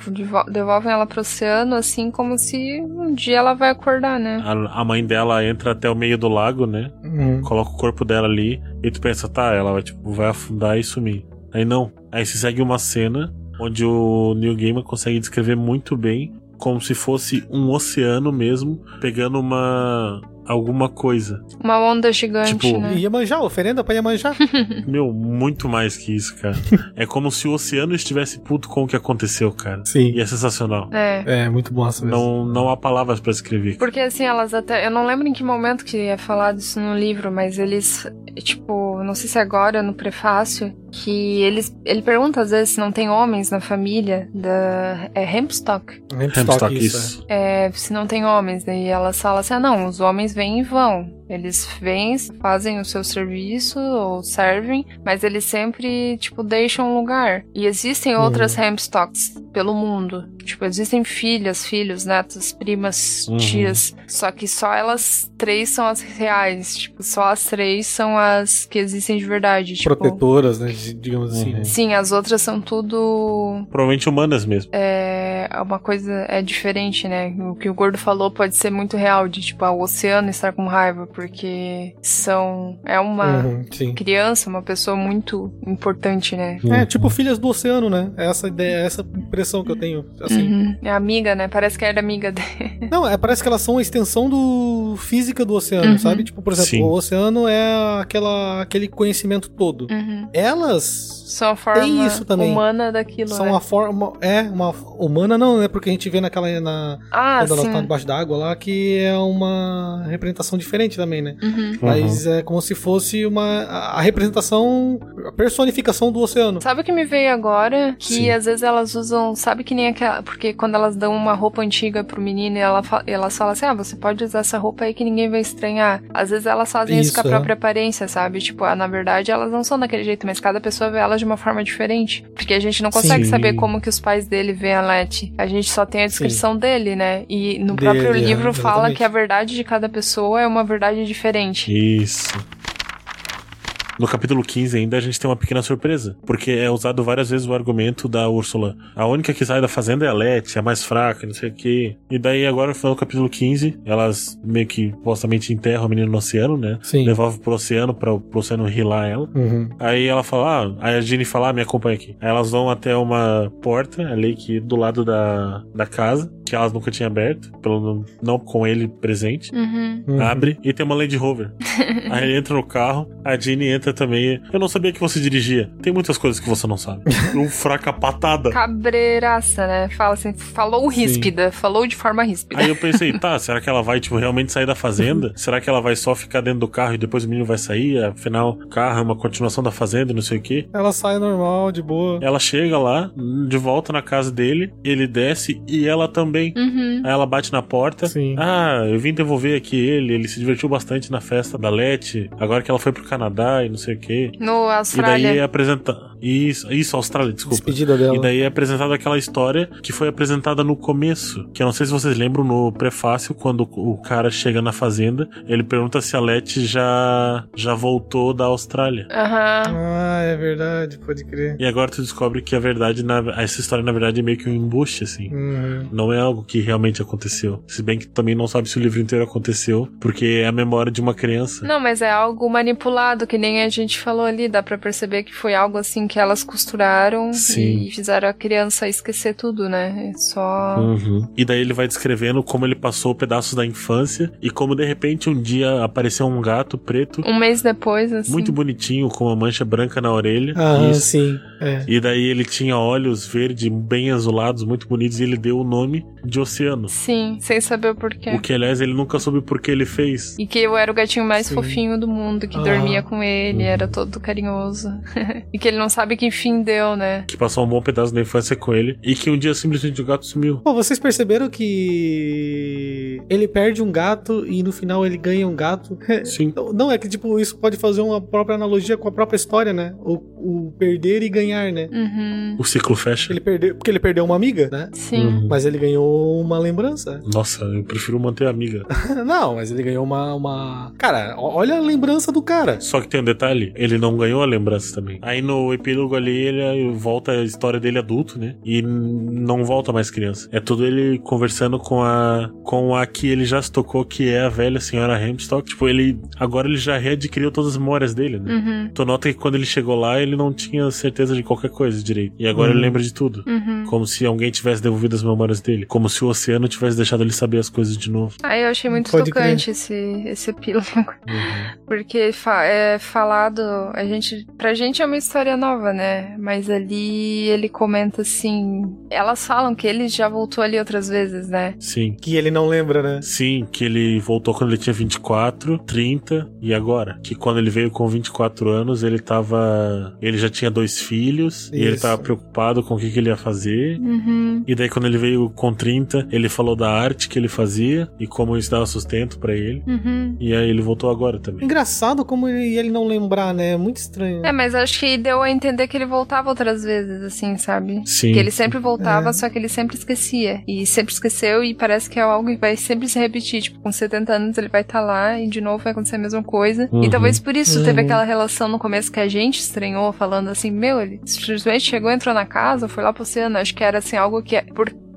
devolvem ela pro oceano, assim, como se um dia ela vai acordar, né? A, a mãe dela entra até o meio do lago, né? Uhum. Coloca o corpo dela ali. E tu pensa, tá, ela vai, tipo, vai afundar e sumir. Aí não. Aí se segue uma cena onde o Neil Gaiman consegue descrever muito bem como se fosse um oceano mesmo, pegando uma alguma coisa. Uma onda gigante, tipo, né? Iemanjá, oferenda pra Iemanjá. Meu, muito mais que isso, cara. é como se o oceano estivesse puto com o que aconteceu, cara. Sim. E é sensacional. É. É, muito bom essa Não, não há palavras para escrever. Porque assim, elas até. Eu não lembro em que momento que é falado isso no livro, mas eles, tipo, não sei se agora no prefácio, que eles, ele pergunta às vezes se não tem homens na família da é Hempstock. Hempstock, Hempstock isso. É. é. se não tem homens, daí ela fala assim: "Ah, não, os homens vêm e vão. Eles vêm, fazem o seu serviço ou servem, mas eles sempre, tipo, deixam um lugar. E existem outras uhum. Hempstocks pelo mundo. Tipo, existem filhas, filhos, netas, primas, uhum. tias. Só que só elas três são as reais. Tipo, só as três são as que existem de verdade. Tipo, Protetoras, né? Digamos assim. Uhum. Sim, as outras são tudo. Provavelmente humanas mesmo. É. Uma coisa é diferente, né? O que o Gordo falou pode ser muito real, de tipo, ah, o oceano estar com raiva porque são. É uma uhum, criança, uma pessoa muito importante, né? É, tipo filhas do oceano, né? É essa ideia, é essa impressão que eu tenho. Assim. Uhum. É amiga, né? Parece que era amiga dele. Não, é, parece que elas são a extensão do física do oceano, uhum. sabe? Tipo, por exemplo, Sim. o oceano é aquela, aquele conhecimento todo. Uhum. Elas são a forma tem isso também. humana daquilo. São né? uma forma. É, uma humana não, né? Porque a gente vê naquela. Na, Ah, quando ela sim. tá debaixo d'água lá, que é uma representação diferente também, né? Uhum. Mas é como se fosse uma. A a representação. A personificação do oceano. Sabe o que me veio agora? Que Sim. às vezes elas usam, sabe que nem aquela. Porque quando elas dão uma roupa antiga pro menino e ela elas falam assim: ah, você pode usar essa roupa aí que ninguém vai estranhar. Às vezes elas fazem isso, Isso, com a é. própria aparência, sabe? Tipo, ah, na verdade elas não são daquele jeito, mas cada pessoa vê elas de uma forma diferente. Porque a gente não consegue Sim. saber como que os pais dele veem a Letty. A gente só tem a descrição dele, né? E no Dele, próprio é, livro fala exatamente. que a verdade de cada pessoa é uma verdade diferente. Isso. No capítulo 15 ainda a gente tem uma pequena surpresa, porque é usado várias vezes o argumento da Úrsula. A única que sai da fazenda é a Letty, a mais fraca, não sei o quê. E daí agora no final do capítulo 15, elas meio que supostamente enterram a menina no oceano, né? Sim. Devolve pro oceano pra, pro oceano rilar ela. Uhum. Aí ela fala, ah, aí a Ginny fala, ah, me acompanha aqui. Aí elas vão até uma porta ali que do lado da, da casa, que elas nunca tinham aberto, pelo não com ele presente. Uhum. Uhum. Abre e tem uma Land Rover. Aí ele entra no carro, a Ginny entra também. Eu não sabia que você dirigia. Tem muitas coisas que você não sabe. Um fraca patada. Cabreiraça, né? Fala assim, falou ríspida, falou de forma ríspida. Aí eu pensei, tá, será que ela vai, tipo, realmente sair da fazenda? Será que ela vai só ficar dentro do carro e depois o menino vai sair? Afinal, o carro é uma continuação da fazenda, não sei o quê. Ela sai normal, de boa. Ela chega lá, de volta na casa dele, ele desce e ela também. Uhum. Aí ela bate na porta. Sim. Ah, eu vim devolver aqui ele, ele se divertiu bastante na festa da Leti, agora que ela foi pro Canadá e não sei o quê. No E daí Austrália. é apresenta... Isso, isso, Austrália, desculpa. Despedida dela. E daí é apresentada aquela história que foi apresentada no começo. Que eu não sei se vocês lembram no prefácio, quando o cara chega na fazenda, ele pergunta se a Leti já, já voltou da Austrália. Aham. Ah, é verdade, pode crer. E agora tu descobre que a verdade, na- essa história na verdade é meio que um embuste, assim. Uhum. Não é algo que realmente aconteceu. Se bem que também não sabe se o livro inteiro aconteceu, porque é a memória de uma criança. Não, mas é algo manipulado, que nem a gente falou ali. Dá pra perceber que foi algo assim que elas costuraram Sim. e fizeram a criança esquecer tudo, né? É só. Uhum. E daí ele vai descrevendo como ele passou pedaços da infância e como de repente um dia apareceu um gato preto, Um mês depois, assim. muito bonitinho, com uma mancha branca na orelha. Ah, Isso. sim. É. E daí ele tinha olhos verdes, bem azulados, muito bonitos, e ele deu o nome de Oceano. Sim, sem saber o porquê. O que, aliás, ele nunca soube por que ele fez. E que eu era o gatinho mais Sim. fofinho do mundo, que Ah. dormia com ele, Uhum. era todo carinhoso. e que ele não sabe que fim deu, né? Que passou um bom pedaço da infância com ele. E que um dia simplesmente o gato sumiu. Pô, vocês perceberam que ele perde um gato e no final ele ganha um gato? Sim. Não, é que tipo, isso pode fazer uma própria analogia com a própria história, né? O, o perder e ganhar, né? Uhum. O ciclo fecha. Ele perdeu, porque ele perdeu uma amiga, né? Sim. Uhum. Mas ele ganhou uma lembrança. Nossa, eu prefiro manter a amiga. Não, mas ele ganhou uma, uma. Cara, olha a lembrança do cara. Só que tem um detalhe, ele não ganhou a lembrança também. Aí no epílogo ali, ele volta a história dele adulto, né? E não volta mais criança. É tudo ele conversando com a com a que ele já se tocou, que é a velha senhora Hemstock. Tipo, ele agora ele já readquiriu todas as memórias dele, né? Uhum. Tu nota que quando ele chegou lá, ele não tinha certeza de qualquer coisa direito. E agora Uhum. ele lembra de tudo. Uhum. Como se alguém tivesse devolvido as memórias dele. Como se o oceano tivesse deixado ele saber as coisas de novo. Aí eu achei muito Pode tocante esse, esse epílogo. Uhum. Porque fa- é falado, a gente, pra gente é uma história nova, né? Mas ali ele comenta assim, elas falam que ele já voltou ali outras vezes, né? Sim. Que ele não lembra, né? Sim, que ele voltou quando ele tinha 24, 30 e agora. Que quando ele veio com 24 anos, ele tava. Ele já tinha dois filhos e ele Isso. tava preocupado com o que, que ele ia fazer. Uhum. E daí, quando ele veio com 30, ele falou da arte que ele fazia e como isso dava sustento pra ele. Uhum. E aí ele voltou agora também. Engraçado como ele, ele não lembrar, né? É muito estranho. É, mas acho que deu a entender que ele voltava outras vezes, assim, sabe? Sim. Que ele sempre voltava, É. só que ele sempre esquecia. E sempre esqueceu e parece que é algo que vai sempre se repetir. Tipo, com 70 anos ele vai estar lá e de novo vai acontecer a mesma coisa. Uhum. E talvez por isso Uhum. teve aquela relação no começo que a gente estranhou, falando assim, meu, ele simplesmente chegou, entrou na casa, foi lá pro oceano. Acho que era assim, algo que é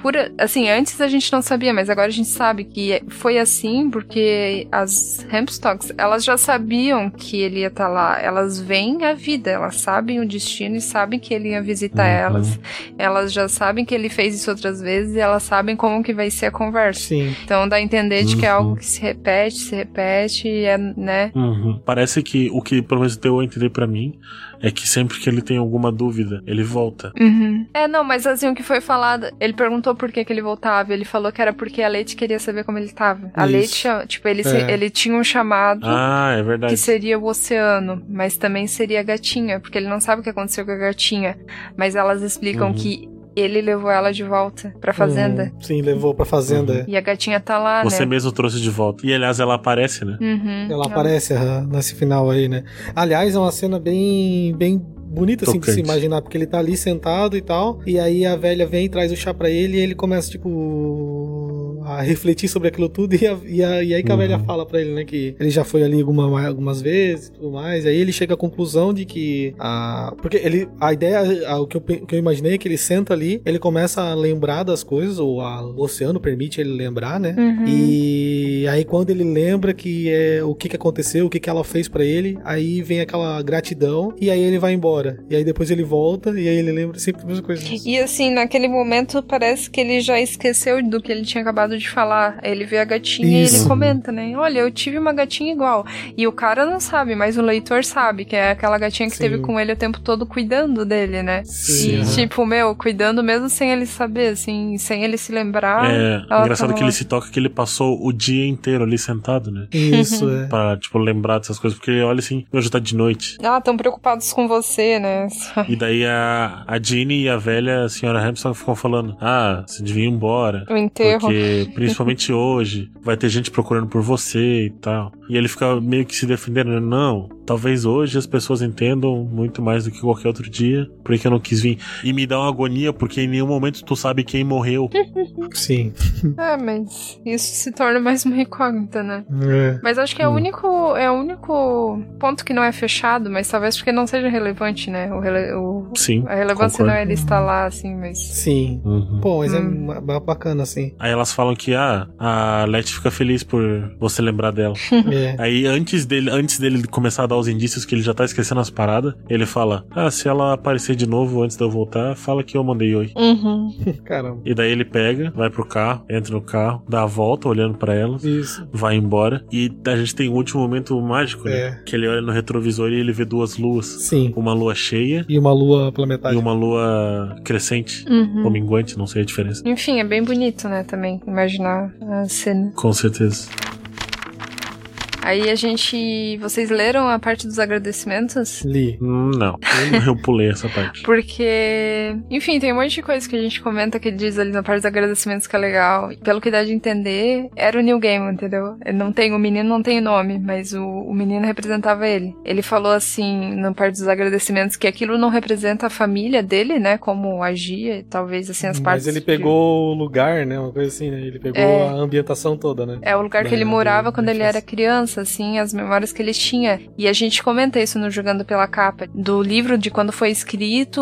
por. Assim, antes a gente não sabia, mas agora a gente sabe que foi assim porque as Hempstocks, elas já sabiam que ele ia estar lá. Elas veem a vida, elas sabem o destino e sabem que ele ia visitar Uhum. elas. Elas já sabem que ele fez isso outras vezes e elas sabem como que vai ser a conversa. Sim. Então dá a entender de que é Uhum. algo que se repete, se repete, e é, né? Uhum. Parece que o que pelo menos deu a entender pra mim é que sempre que ele tem alguma dúvida, ele volta. Uhum. É, não, mas assim, o que foi falado, ele perguntou por que, que ele voltava. Ele falou que era porque a Leite queria saber como ele tava. A Isso. Leite, tipo, ele, É. ele tinha um chamado Ah, é verdade. que seria o oceano, mas também seria a gatinha, porque ele não sabe o que aconteceu com a gatinha. Mas elas explicam Uhum. que ele levou ela de volta pra fazenda. Hum, sim, levou pra fazenda. Uhum. E a gatinha tá lá, Você né? mesmo trouxe de volta. E aliás, ela aparece, né? Uhum. Ela aparece aham, nesse final aí, né? Aliás, é uma cena bem, bem bonita, assim, de se Tocante. imaginar, porque ele tá ali sentado e tal, e aí a velha vem, traz o chá pra ele, e ele começa, tipo, a refletir sobre aquilo tudo, e, a- e a- e aí que a Uhum. velha fala pra ele, né, que ele já foi ali alguma, algumas vezes e tudo mais, e aí ele chega à conclusão de que a... Porque ele, a ideia, a- o, que eu, o que eu imaginei é que ele senta ali, ele começa a lembrar das coisas, ou a- o oceano permite ele lembrar, né, Uhum. e aí quando ele lembra que é o que, que aconteceu, o que, que ela fez pra ele, aí vem aquela gratidão e aí ele vai embora. E aí depois ele volta e aí ele lembra sempre a mesma coisa. E assim, naquele momento parece que ele já esqueceu do que ele tinha acabado de falar. Ele vê a gatinha e Isso. ele comenta, né? Olha, eu tive uma gatinha igual. E o cara não sabe, mas o leitor sabe, que é aquela gatinha que Sim. esteve com ele o tempo todo cuidando dele, né? Sim, E, tipo, meu, cuidando mesmo sem ele saber, assim, sem ele se lembrar. é ela engraçado tava que ele se toca que ele passou o dia inteiro ali sentado, né? Isso, é. Pra, tipo, lembrar dessas coisas. Porque olha assim, já tá de noite. Ah, tão preocupados com você, né? E daí a, a Jeannie e a velha a senhora Hampson ficam falando: Ah, você devia ir embora. O enterro. Porque, principalmente hoje, vai ter gente procurando por você e tal. E ele fica meio que se defendendo: né? Não, talvez hoje as pessoas entendam muito mais do que qualquer outro dia, porque eu não quis vir. E me dá uma agonia, porque em nenhum momento tu sabe quem morreu. Sim. É, mas isso se torna mais uma incógnita, né? É. Mas acho que é o Hum. único é o único ponto que não é fechado, mas talvez porque não seja relevante, né? O, rele- o- Sim. a relevância concordo. não é ele estar lá, assim, mas. Sim. Uhum. Pô, mas é Hum. ba- bacana, assim. Aí elas falam que ah, a Letty fica feliz por você lembrar dela. É. Aí antes dele, antes dele começar a dar os indícios que ele já tá esquecendo as paradas, ele fala: Ah, se ela aparecer de novo antes de eu voltar, fala que eu mandei oi. Uhum. Caramba. E daí ele pega, vai pro carro, entra no carro, dá a volta olhando pra elas, Isso. vai embora. E a gente tem um último momento mágico, né? É. Que ele olha no retrovisor e ele vê duas luas. Sim. Uma lua cheia E uma lua e planetária. uma lua crescente. Uhum. Ou minguante, não sei a diferença. Enfim, é bem bonito, né, também, imaginar a cena. Com certeza. Aí a gente. Vocês leram a parte dos agradecimentos? Li. Hum, Não, eu pulei essa parte. Porque, enfim, tem um monte de coisa que a gente comenta que diz ali na parte dos agradecimentos que é legal. E Pelo que dá de entender, era o New Game, entendeu? Ele não tem, o menino não tem nome, mas o, o menino representava ele. Ele falou assim, na parte dos agradecimentos, que aquilo não representa a família dele, né? Como agia, e talvez assim as partes. Mas ele pegou o lugar, né? Uma coisa assim, né? Ele pegou É. a ambientação toda, né? É o lugar que ele morava da quando ele era criança, assim, as memórias que ele tinha. E a gente comenta isso no Jogando pela Capa. Do livro de quando foi escrito,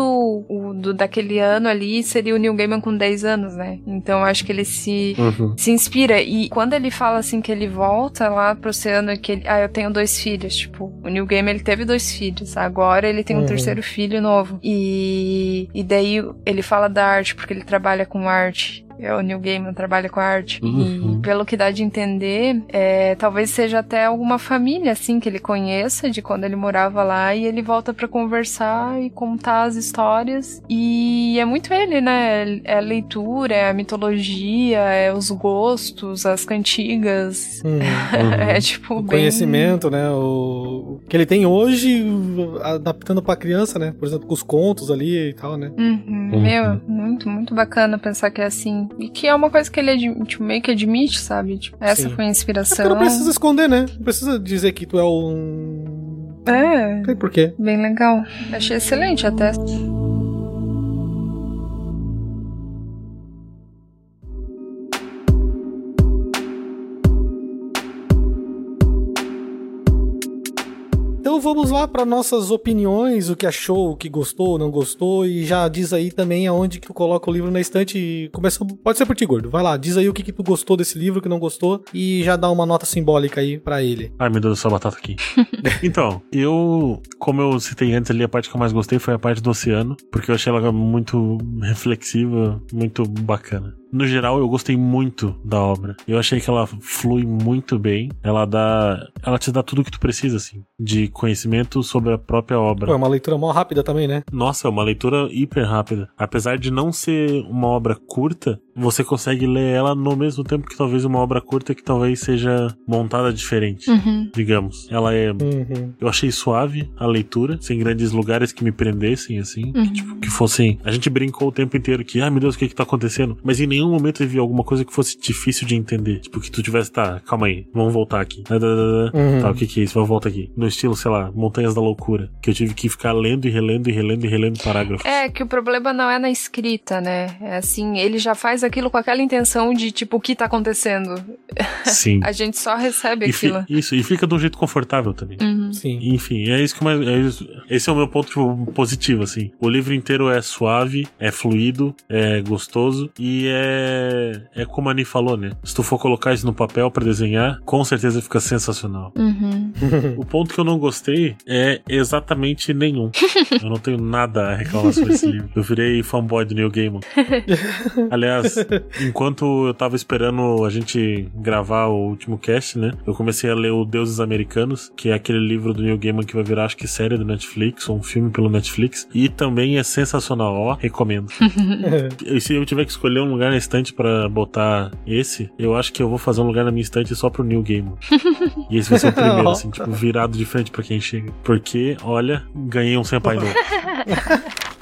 o do, daquele ano ali, seria o Neil Gaiman com 10 anos, né? Então eu acho que ele se, Uhum. se inspira. E quando ele fala assim que ele volta lá pro oceano e que ele, ah, eu tenho dois filhos, tipo, o Neil Gaiman ele teve dois filhos, agora ele tem um Uhum. terceiro filho novo. E, e daí ele fala da arte, porque ele trabalha com arte. É o Neil Gaiman trabalha com arte. Uhum. E pelo que dá de entender, é, talvez seja até alguma família assim que ele conheça de quando ele morava lá e ele volta pra conversar e contar as histórias. E é muito ele, né? É a leitura, é a mitologia, é os gostos, as cantigas. Uhum. é tipo O bem conhecimento, né? O o que ele tem hoje, adaptando pra criança, né? Por exemplo, com os contos ali e tal, né? Uhum, Uhum. Meu, muito, muito bacana pensar que é assim. E que é uma coisa que ele tipo, meio que admite, sabe? Tipo, essa Sim. foi a É inspiração. porque não precisa esconder, né? Não precisa dizer que tu é um. É, Não tem porquê. bem legal. Achei excelente até. Vamos lá para nossas opiniões, o que achou, o que gostou, não gostou, e já diz aí também aonde que coloca o livro na estante. e Começa, pode ser por ti, gordo. Vai lá, diz aí o que, que tu gostou desse livro, o que não gostou, e já dá uma nota simbólica aí pra ele. Ai, meu Deus, essa batata aqui. então, eu, como eu citei antes ali, a parte que eu mais gostei foi a parte do oceano, porque eu achei ela muito reflexiva, muito bacana. No geral, eu gostei muito da obra. Eu achei que ela flui muito bem. Ela dá. Ela te dá tudo o que tu precisa, assim, de conhecimento sobre a própria obra. Pô, é uma leitura mó rápida também, né? Nossa, é uma leitura hiper rápida. Apesar de não ser uma obra curta, você consegue ler ela no mesmo tempo que talvez uma obra curta que talvez seja montada diferente, Uhum. digamos. Ela é. Uhum. Eu achei suave a leitura, sem grandes lugares que me prendessem, assim. Uhum. Que, tipo, que fossem. A gente brincou o tempo inteiro que, ai meu Deus, o que que tá acontecendo? Mas em nenhum momento eu vi alguma coisa que fosse difícil de entender. Tipo, que tu tivesse, tá, calma aí, vamos voltar aqui. Uhum. Tá, o que que é isso? Vamos voltar aqui. No estilo, sei lá, Montanhas da Loucura. Que eu tive que ficar lendo e relendo e relendo e relendo parágrafos. É, que o problema não é na escrita, né? É assim, ele já faz aquilo com aquela intenção de, tipo, o que tá acontecendo? Sim. A gente só recebe E fi- aquilo. isso, e fica de um jeito confortável também. Uhum. Sim. Enfim, é isso que mais. é isso- esse é o meu ponto tipo, positivo, assim. O livro inteiro é suave, é fluido, é gostoso e é. É como a Ani falou, né? Se tu for colocar isso no papel pra desenhar, com certeza fica sensacional. Uhum. O ponto que eu não gostei é exatamente nenhum. eu não tenho nada a reclamar sobre esse livro. Eu virei fanboy do Neil Gaiman. Aliás, enquanto eu tava esperando a gente gravar o último cast, né? Eu comecei a ler o Deuses Americanos, que é aquele livro do Neil Gaiman que vai virar, acho que série do Netflix, ou um filme pelo Netflix. E também é sensacional, ó, recomendo. E se eu tiver que escolher um lugar na estante pra botar esse, eu acho que eu vou fazer um lugar na minha estante só pro Neil Gaiman. e esse vai ser o primeiro, assim, tipo, virado de frente pra quem chega. Porque, olha, ganhei um senpai novo.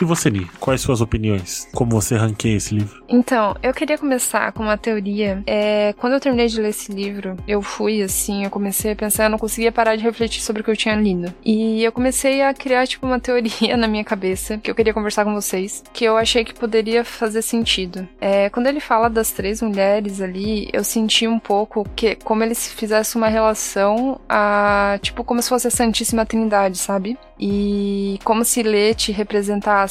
E você, Ni? Quais suas opiniões? Como você ranqueia esse livro? Então, eu queria começar com uma teoria. É, quando eu terminei de ler esse livro, eu fui assim, eu comecei a pensar, eu não conseguia parar de refletir sobre o que eu tinha lido. E eu comecei a criar, tipo, uma teoria na minha cabeça, que eu queria conversar com vocês, que eu achei que poderia fazer sentido. É, quando ele fala das três mulheres ali, eu senti um pouco que, como ele se fizesse uma relação a, tipo, como se fosse a Santíssima Trindade, sabe? E como se Lete representasse,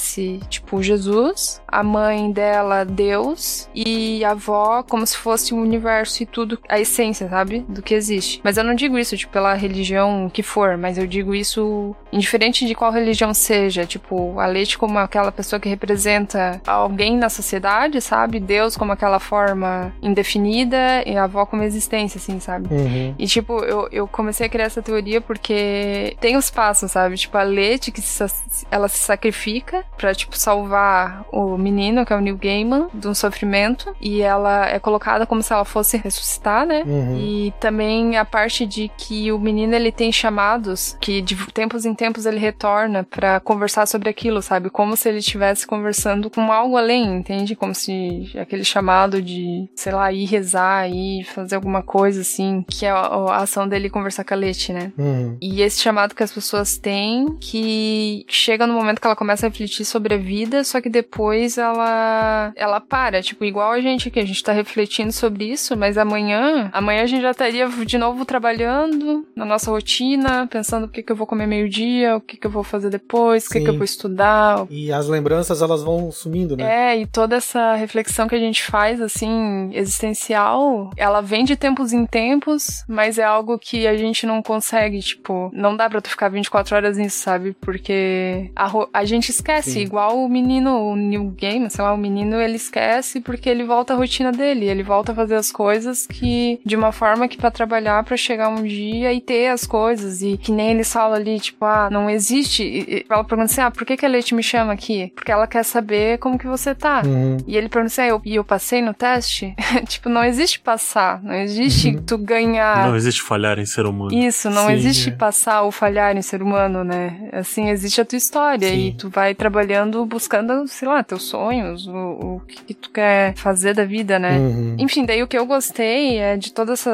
tipo, Jesus, a mãe dela, Deus, e a avó como se fosse o universo e tudo, a essência, sabe? Do que existe. Mas eu não digo isso, tipo, pela religião que for, mas eu digo isso indiferente de qual religião seja. Tipo, a Lete como aquela pessoa que representa alguém na sociedade, sabe? Deus como aquela forma indefinida e a avó como existência, assim, sabe? Uhum. E, tipo, eu, eu comecei a criar essa teoria porque tem os passos, sabe? Tipo, a Lete, que se ela se sacrifica pra, tipo, salvar o menino, que é o Neil Gaiman, de um sofrimento. E ela é colocada como se ela fosse ressuscitar, né? Uhum. E também a parte de que o menino ele tem chamados que de tempos em tempos ele retorna pra conversar sobre aquilo, sabe? Como se ele estivesse conversando com algo além, entende? Como se aquele chamado de, sei lá, ir rezar, ir fazer alguma coisa assim, que é a, a ação dele conversar com a Leti, né? Uhum. E esse chamado que as pessoas têm, que chega no momento que ela começa a refletir sobre a vida, só que depois ela ela para, tipo, igual a gente aqui, a gente tá refletindo sobre isso, mas amanhã, amanhã a gente já estaria de novo trabalhando na nossa rotina, pensando o que que eu vou comer meio-dia, o que que eu vou fazer depois, o que que eu vou estudar, E as lembranças, elas vão sumindo, né? é, e toda essa reflexão que a gente faz, assim, existencial, ela vem de tempos em tempos, mas é algo que a gente não consegue, tipo, não dá pra tu ficar 24 horas nisso, sabe? Porque a, a gente esquece, Sim. igual o menino, o New Game, sei lá, o menino, ele esquece porque ele volta à rotina dele, ele volta a fazer as coisas que, de uma forma que pra trabalhar, pra chegar um dia e ter as coisas, e que nem eles falam ali, tipo, ah, não existe, e- ela pergunta assim, ah, por que que a Leite me chama aqui? Porque ela quer saber como que você tá. Uhum. E ele pergunta assim, ah, eu, e eu passei no teste? tipo, não existe passar, não existe tu ganhar Não existe falhar em ser humano. isso, não Sim, existe é. passar ou falhar em ser humano, né? Assim, existe a tua história Sim. e tu vai trabalhando, buscando, sei lá, teus sonhos, o, o que, tu quer fazer da vida, né? Uhum. Enfim, daí o que eu gostei é de todos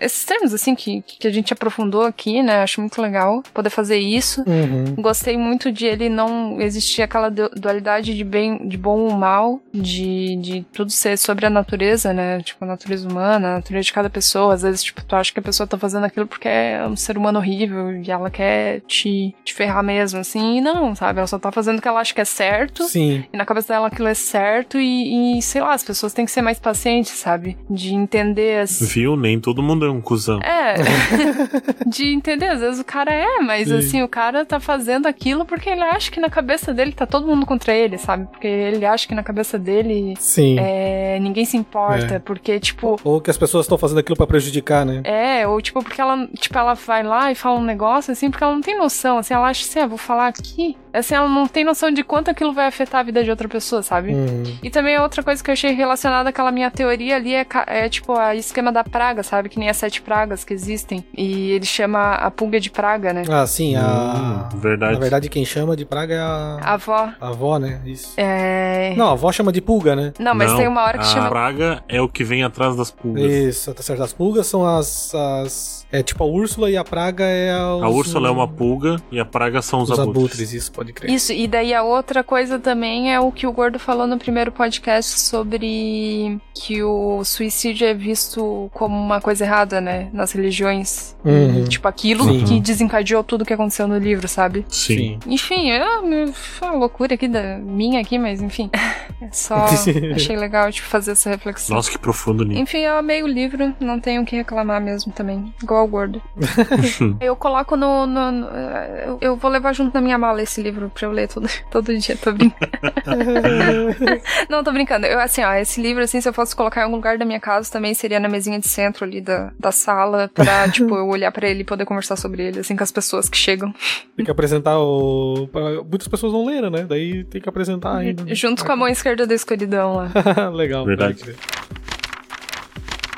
esses termos, assim, que, que a gente aprofundou aqui, né? Acho muito legal poder fazer isso. Uhum. Gostei muito de ele não existir aquela du- dualidade de bem, de bom ou mal, de, de tudo ser sobre a natureza, né? Tipo, a natureza humana, a natureza de cada pessoa. Às vezes, tipo, tu acha que a pessoa tá fazendo aquilo porque é um ser humano horrível e ela quer te, te ferrar mesmo, assim. E não, sabe? Ela só tá fazendo o que ela acha que é certo. Sim. E na cabeça dela aquilo é certo e, e, sei lá, as pessoas têm que ser mais pacientes, sabe? De entender as. Viu? Nem todo mundo é um cuzão. É, de entender, às vezes o cara é, mas Sim. assim, o cara tá fazendo aquilo porque ele acha que na cabeça dele tá todo mundo contra ele, sabe? Porque ele acha que na cabeça dele Sim. é, ninguém se importa, É. porque, tipo, Ou que as pessoas estão fazendo aquilo pra prejudicar, né? é, ou tipo, porque ela, tipo, ela vai lá e fala um negócio assim, porque ela não tem noção, assim, ela acha assim, ah, vou falar aqui. Assim, ela não tem noção de quanto aquilo vai afetar a vida de outra pessoa, sabe? Uhum. E também a outra coisa que eu achei relacionada àquela minha teoria ali é, é tipo a esquema da praga, sabe? Que nem as sete pragas que existem. E ele chama a pulga de praga, né? Ah, sim, a. Hum, verdade. Na verdade, quem chama de praga é a. A avó. a avó, né? Isso. É. Não, a avó chama de pulga, né? Não, mas Não, tem uma hora que a chama. praga é o que vem atrás das pulgas. Isso, tá certo. As pulgas são as. as é tipo a Úrsula e a praga é a. A Úrsula é uma pulga e a praga são os, Os abutres. abutres, isso, pode crer. Isso, e daí a outra coisa também é o que o Gordo falou no primeiro podcast sobre que o suicídio é visto como uma coisa errada, né? Nas religiões. Uhum. Tipo, aquilo Sim. que desencadeou tudo que aconteceu no livro, sabe? Sim. Enfim, é uma loucura aqui da minha aqui, mas enfim. É só achei legal tipo, fazer essa reflexão. Nossa, que profundo nisso. Enfim, eu amei o livro, não tenho o que reclamar mesmo também. Igual o gordo. eu coloco no. no- no- eu, eu vou levar junto na minha mala esse livro pra eu ler todo, todo dia, tô brincando. não, tô brincando. Eu, assim, ó, esse livro, assim, se eu fosse colocar em algum lugar da minha casa, também seria na mesinha de centro ali da, da sala, pra, tipo, eu olhar pra ele e poder conversar sobre ele, assim, com as pessoas que chegam. Tem que apresentar o. Muitas pessoas não leram, né? Daí tem que apresentar ainda. Junto com a mão esquerda da escuridão lá. Legal. Verdade. pode.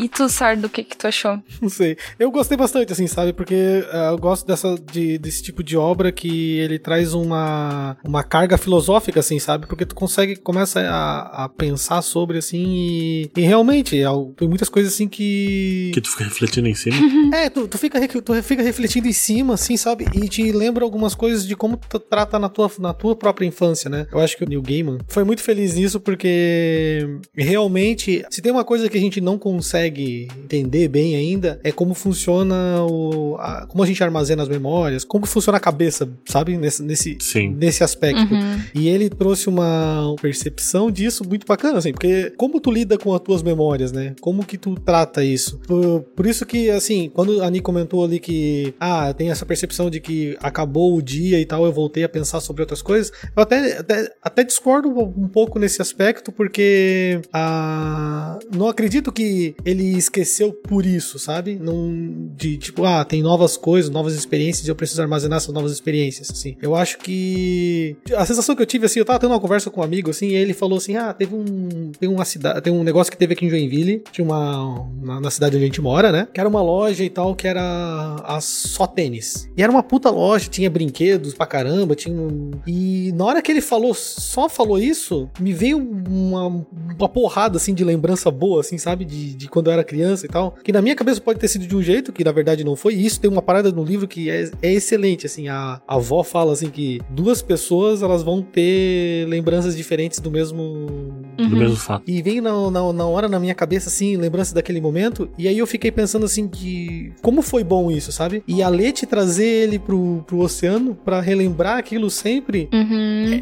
E tu, Sardo, o que que tu achou? Não sei. Eu gostei bastante, assim, sabe? Porque ah, eu gosto dessa, de, desse tipo de obra que ele traz uma, uma carga filosófica, assim, sabe? Porque tu consegue, começa a, a pensar sobre, assim, e, e realmente, é tem muitas coisas, assim, que... Que tu fica refletindo em cima. É, tu, tu, fica, tu fica refletindo em cima, assim, sabe? E te lembra algumas coisas de como tu trata na tua, na tua própria infância, né? Eu acho que o Neil Gaiman foi muito feliz nisso porque realmente, se tem uma coisa que a gente não consegue entender bem ainda, é como funciona o. a- como a gente armazena as memórias, como funciona a cabeça, sabe? Nesse, nesse, Sim. nesse aspecto. Uhum. E ele trouxe uma percepção disso muito bacana, assim, porque como tu lida com as tuas memórias, né? Como que tu trata isso? Por, por isso que, assim, quando a Ani comentou ali que, ah, tem essa percepção de que acabou o dia e tal, eu voltei a pensar sobre outras coisas, eu até, até, até discordo um pouco nesse aspecto, porque ah, não acredito que ele esqueceu por isso, sabe? Não, de tipo, ah, tem novas coisas, novas experiências e eu preciso armazenar essas novas experiências, assim. Eu acho que a sensação que eu tive, assim, eu tava tendo uma conversa com um amigo, assim, e ele falou assim, ah, teve um, tem uma cidade, tem um negócio que teve aqui em Joinville, tinha uma, na, na cidade onde a gente mora, né? Que era uma loja e tal, que era a só tênis. E era uma puta loja, tinha brinquedos pra caramba, tinha um... E na hora que ele falou, só falou isso, me veio uma, uma porrada, assim, de lembrança boa, assim, sabe? De, de quando eu era criança e tal. Que na minha cabeça pode ter sido de um jeito, que na verdade não foi. E isso tem uma parada no livro que é, é excelente, assim. A, a avó fala, assim, que duas pessoas, elas vão ter lembranças diferentes do mesmo... Do mesmo fato. E veio na, na, na hora na minha cabeça, assim, lembrança daquele momento. E aí eu fiquei pensando, assim, de como foi bom isso, sabe? E a Leti trazer ele pro, pro oceano pra relembrar aquilo sempre. Uhum.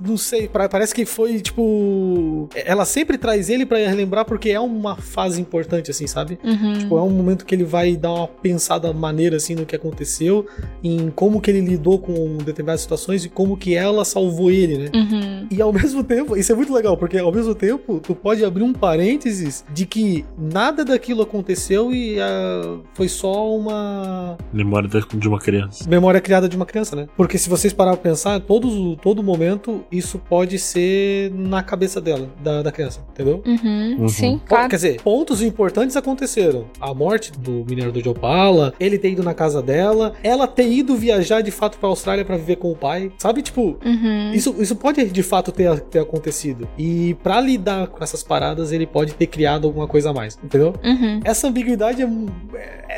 Não sei, pra- parece que foi tipo. Ela sempre traz ele pra relembrar porque é uma fase importante, assim, sabe? Uhum. Tipo, é um momento que ele vai dar uma pensada maneira, assim, no que aconteceu, em como que ele lidou com determinadas situações e como que ela salvou ele, né? Uhum. E ao mesmo tempo, isso é muito legal, porque ao mesmo tempo, tu pode abrir um parênteses de que nada daquilo aconteceu e ah, foi só uma Memória de uma criança. memória criada de uma criança, né? Porque se vocês parar pra pensar, todos, todo momento isso pode ser na cabeça dela, da, da criança, entendeu? Uhum. Uhum. Sim, claro. Quer dizer, pontos importantes aconteceram. A morte do minerador de Opala, ele ter ido na casa dela, ela ter ido viajar de fato pra Austrália pra viver com o pai. Sabe, tipo, Uhum. isso, isso pode de fato ter, ter acontecido. E pra lidar com essas paradas, ele pode ter criado alguma coisa a mais, entendeu? Uhum. Essa ambiguidade é,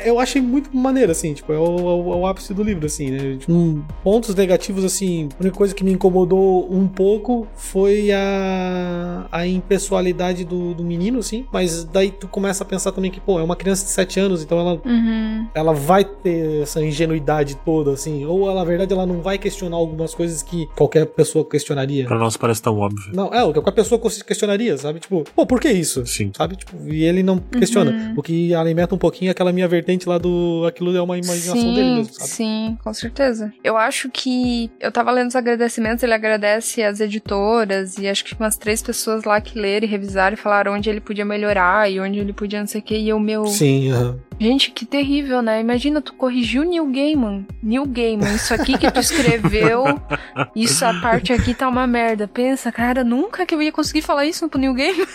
é- eu achei muito maneira, assim, tipo, é o, é o- é o ápice do livro, assim, né? Tipo, um, pontos negativos, assim, a única coisa que me incomodou um pouco foi a, a impessoalidade do, do menino, assim, mas daí tu começa a pensar também que, pô, é uma criança de 7 anos, então ela Uhum. ela vai ter essa ingenuidade toda, assim, ou ela, na verdade ela não vai questionar algumas coisas que qualquer pessoa questionaria. Pra nós parece tão óbvio. Não, é, o que qualquer pessoa questionaria, sabe? Tipo, pô, por que isso? Sim. Sabe? Tipo, e ele não questiona. O que alimenta um pouquinho aquela minha ver- vertente lá do aquilo é uma imaginação sim, dele mesmo, sabe? Sim, com certeza. Eu acho que eu tava lendo os agradecimentos, ele agradece as editoras e acho que umas três pessoas lá que leram e revisaram e falaram onde ele podia melhorar e onde ele podia não sei o que. E eu, meu. Sim, aham. Gente, que terrível, né? Imagina, tu corrigiu Neil Gaiman. Neil Gaiman, isso aqui que tu escreveu, isso, a parte aqui tá uma merda. Pensa, cara, nunca que eu ia conseguir falar isso pro Neil Gaiman.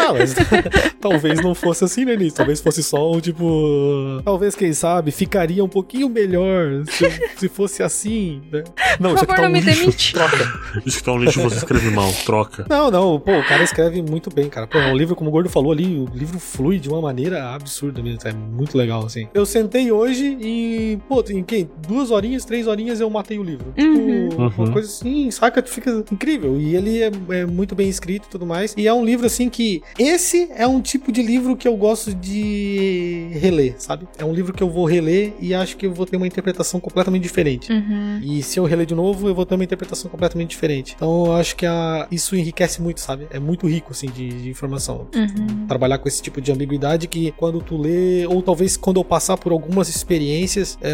Ah, mas talvez não fosse assim, né, Nisso? Talvez fosse só um tipo. Talvez, quem sabe, ficaria um pouquinho melhor se, se fosse assim, né? Não, Por isso aqui favor, tá não um me lixo. demite. Troca. Isso que tá um lixo você escreve mal, troca. Não, não, pô, o cara escreve muito bem, cara. Pô, o livro, como o Gordo falou ali, o livro flui de uma maneira absurda mesmo. É muito legal, assim. Eu sentei hoje e, pô, em quem? Duas horinhas, três horinhas eu matei o livro. Uhum. Tipo, Uhum. uma coisa assim, saca? Fica incrível. E ele é, é muito bem escrito e tudo mais. E é um livro, assim, que. Esse é um tipo de livro que eu gosto de reler, sabe? É um livro que eu vou reler e acho que eu vou ter uma interpretação completamente diferente. Uhum. E se eu reler de novo, eu vou ter uma interpretação completamente diferente. Então eu acho que a- isso enriquece muito, sabe? É muito rico, assim, de, de informação. Uhum. Trabalhar com esse tipo de ambiguidade que quando tu lê, ou talvez quando eu passar por algumas experiências, é,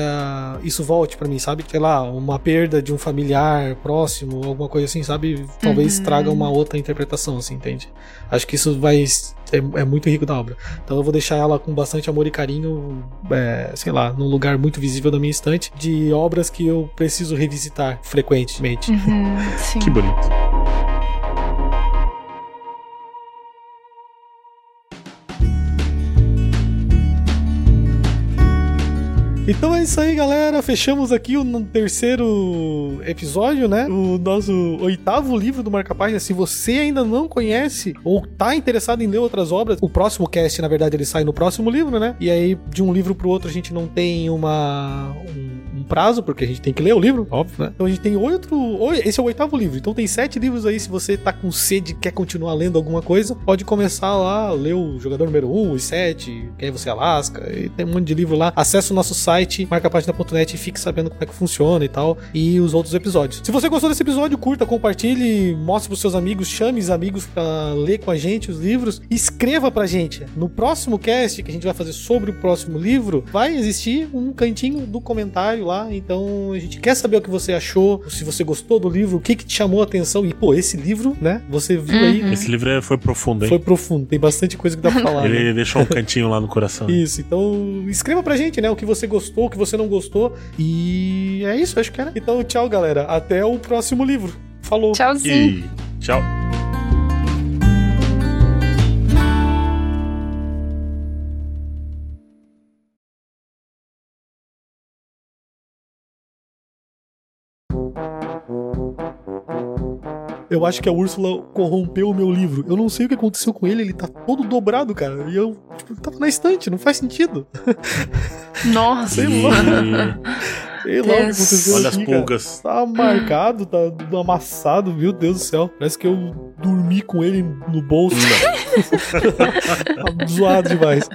isso volte pra mim, sabe? Sei lá, uma perda de um familiar próximo, alguma coisa assim, sabe? Talvez Uhum. traga uma outra interpretação, assim, entende? Acho que isso vai. É, é muito rico da obra. Então eu vou deixar ela com bastante amor e carinho, é, sei lá, num lugar muito visível da minha estante, de obras que eu preciso revisitar frequentemente. Uhum. Que bonito. Então é isso aí, galera. Fechamos aqui o terceiro episódio, né? O nosso oitavo livro do Marca Página. Se você ainda não conhece ou tá interessado em ler outras obras, o próximo cast, na verdade, ele sai no próximo livro, né? E aí, de um livro pro outro, a gente não tem uma. um, um prazo, porque a gente tem que ler o livro, óbvio, né? Então a gente tem oito. oi- Esse é o oitavo livro. Então tem sete livros aí. Se você tá com sede quer continuar lendo alguma coisa, pode começar lá, ler o jogador número 1, um, os sete, quem você Alasca, e tem um monte de livro lá. Acesse o nosso site, marcapagina.net e fique sabendo como é que funciona e tal. E os outros episódios. Se você gostou desse episódio, curta, compartilhe, mostre pros seus amigos, chame os amigos pra ler com a gente os livros. Escreva pra gente. No próximo cast que a gente vai fazer sobre o próximo livro, vai existir um cantinho do comentário lá. Então a gente quer saber o que você achou, se você gostou do livro, o que, que te chamou a atenção. E, pô, esse livro, né? Você viu aí. Uhum. Esse livro é- foi profundo, hein? Foi profundo, tem bastante coisa que dá pra falar. né? Ele deixou um cantinho lá no coração. Isso, então escreva pra gente, né? O que você gostou, o que você não gostou. E é isso, acho que era. Então, tchau, galera. Até o próximo livro. Falou. Tchauzinho. E tchau. Eu acho que a Úrsula corrompeu o meu livro. Eu não sei o que aconteceu com ele, ele tá todo dobrado, cara. E eu, tipo, ele tava na estante, não faz sentido. Nossa. Sei lá. Sei lá o que aconteceu Olha as aqui, cara. pulgas. Tá marcado, tá amassado, meu Deus do céu. Parece que eu dormi com ele no bolso. tá zoado demais.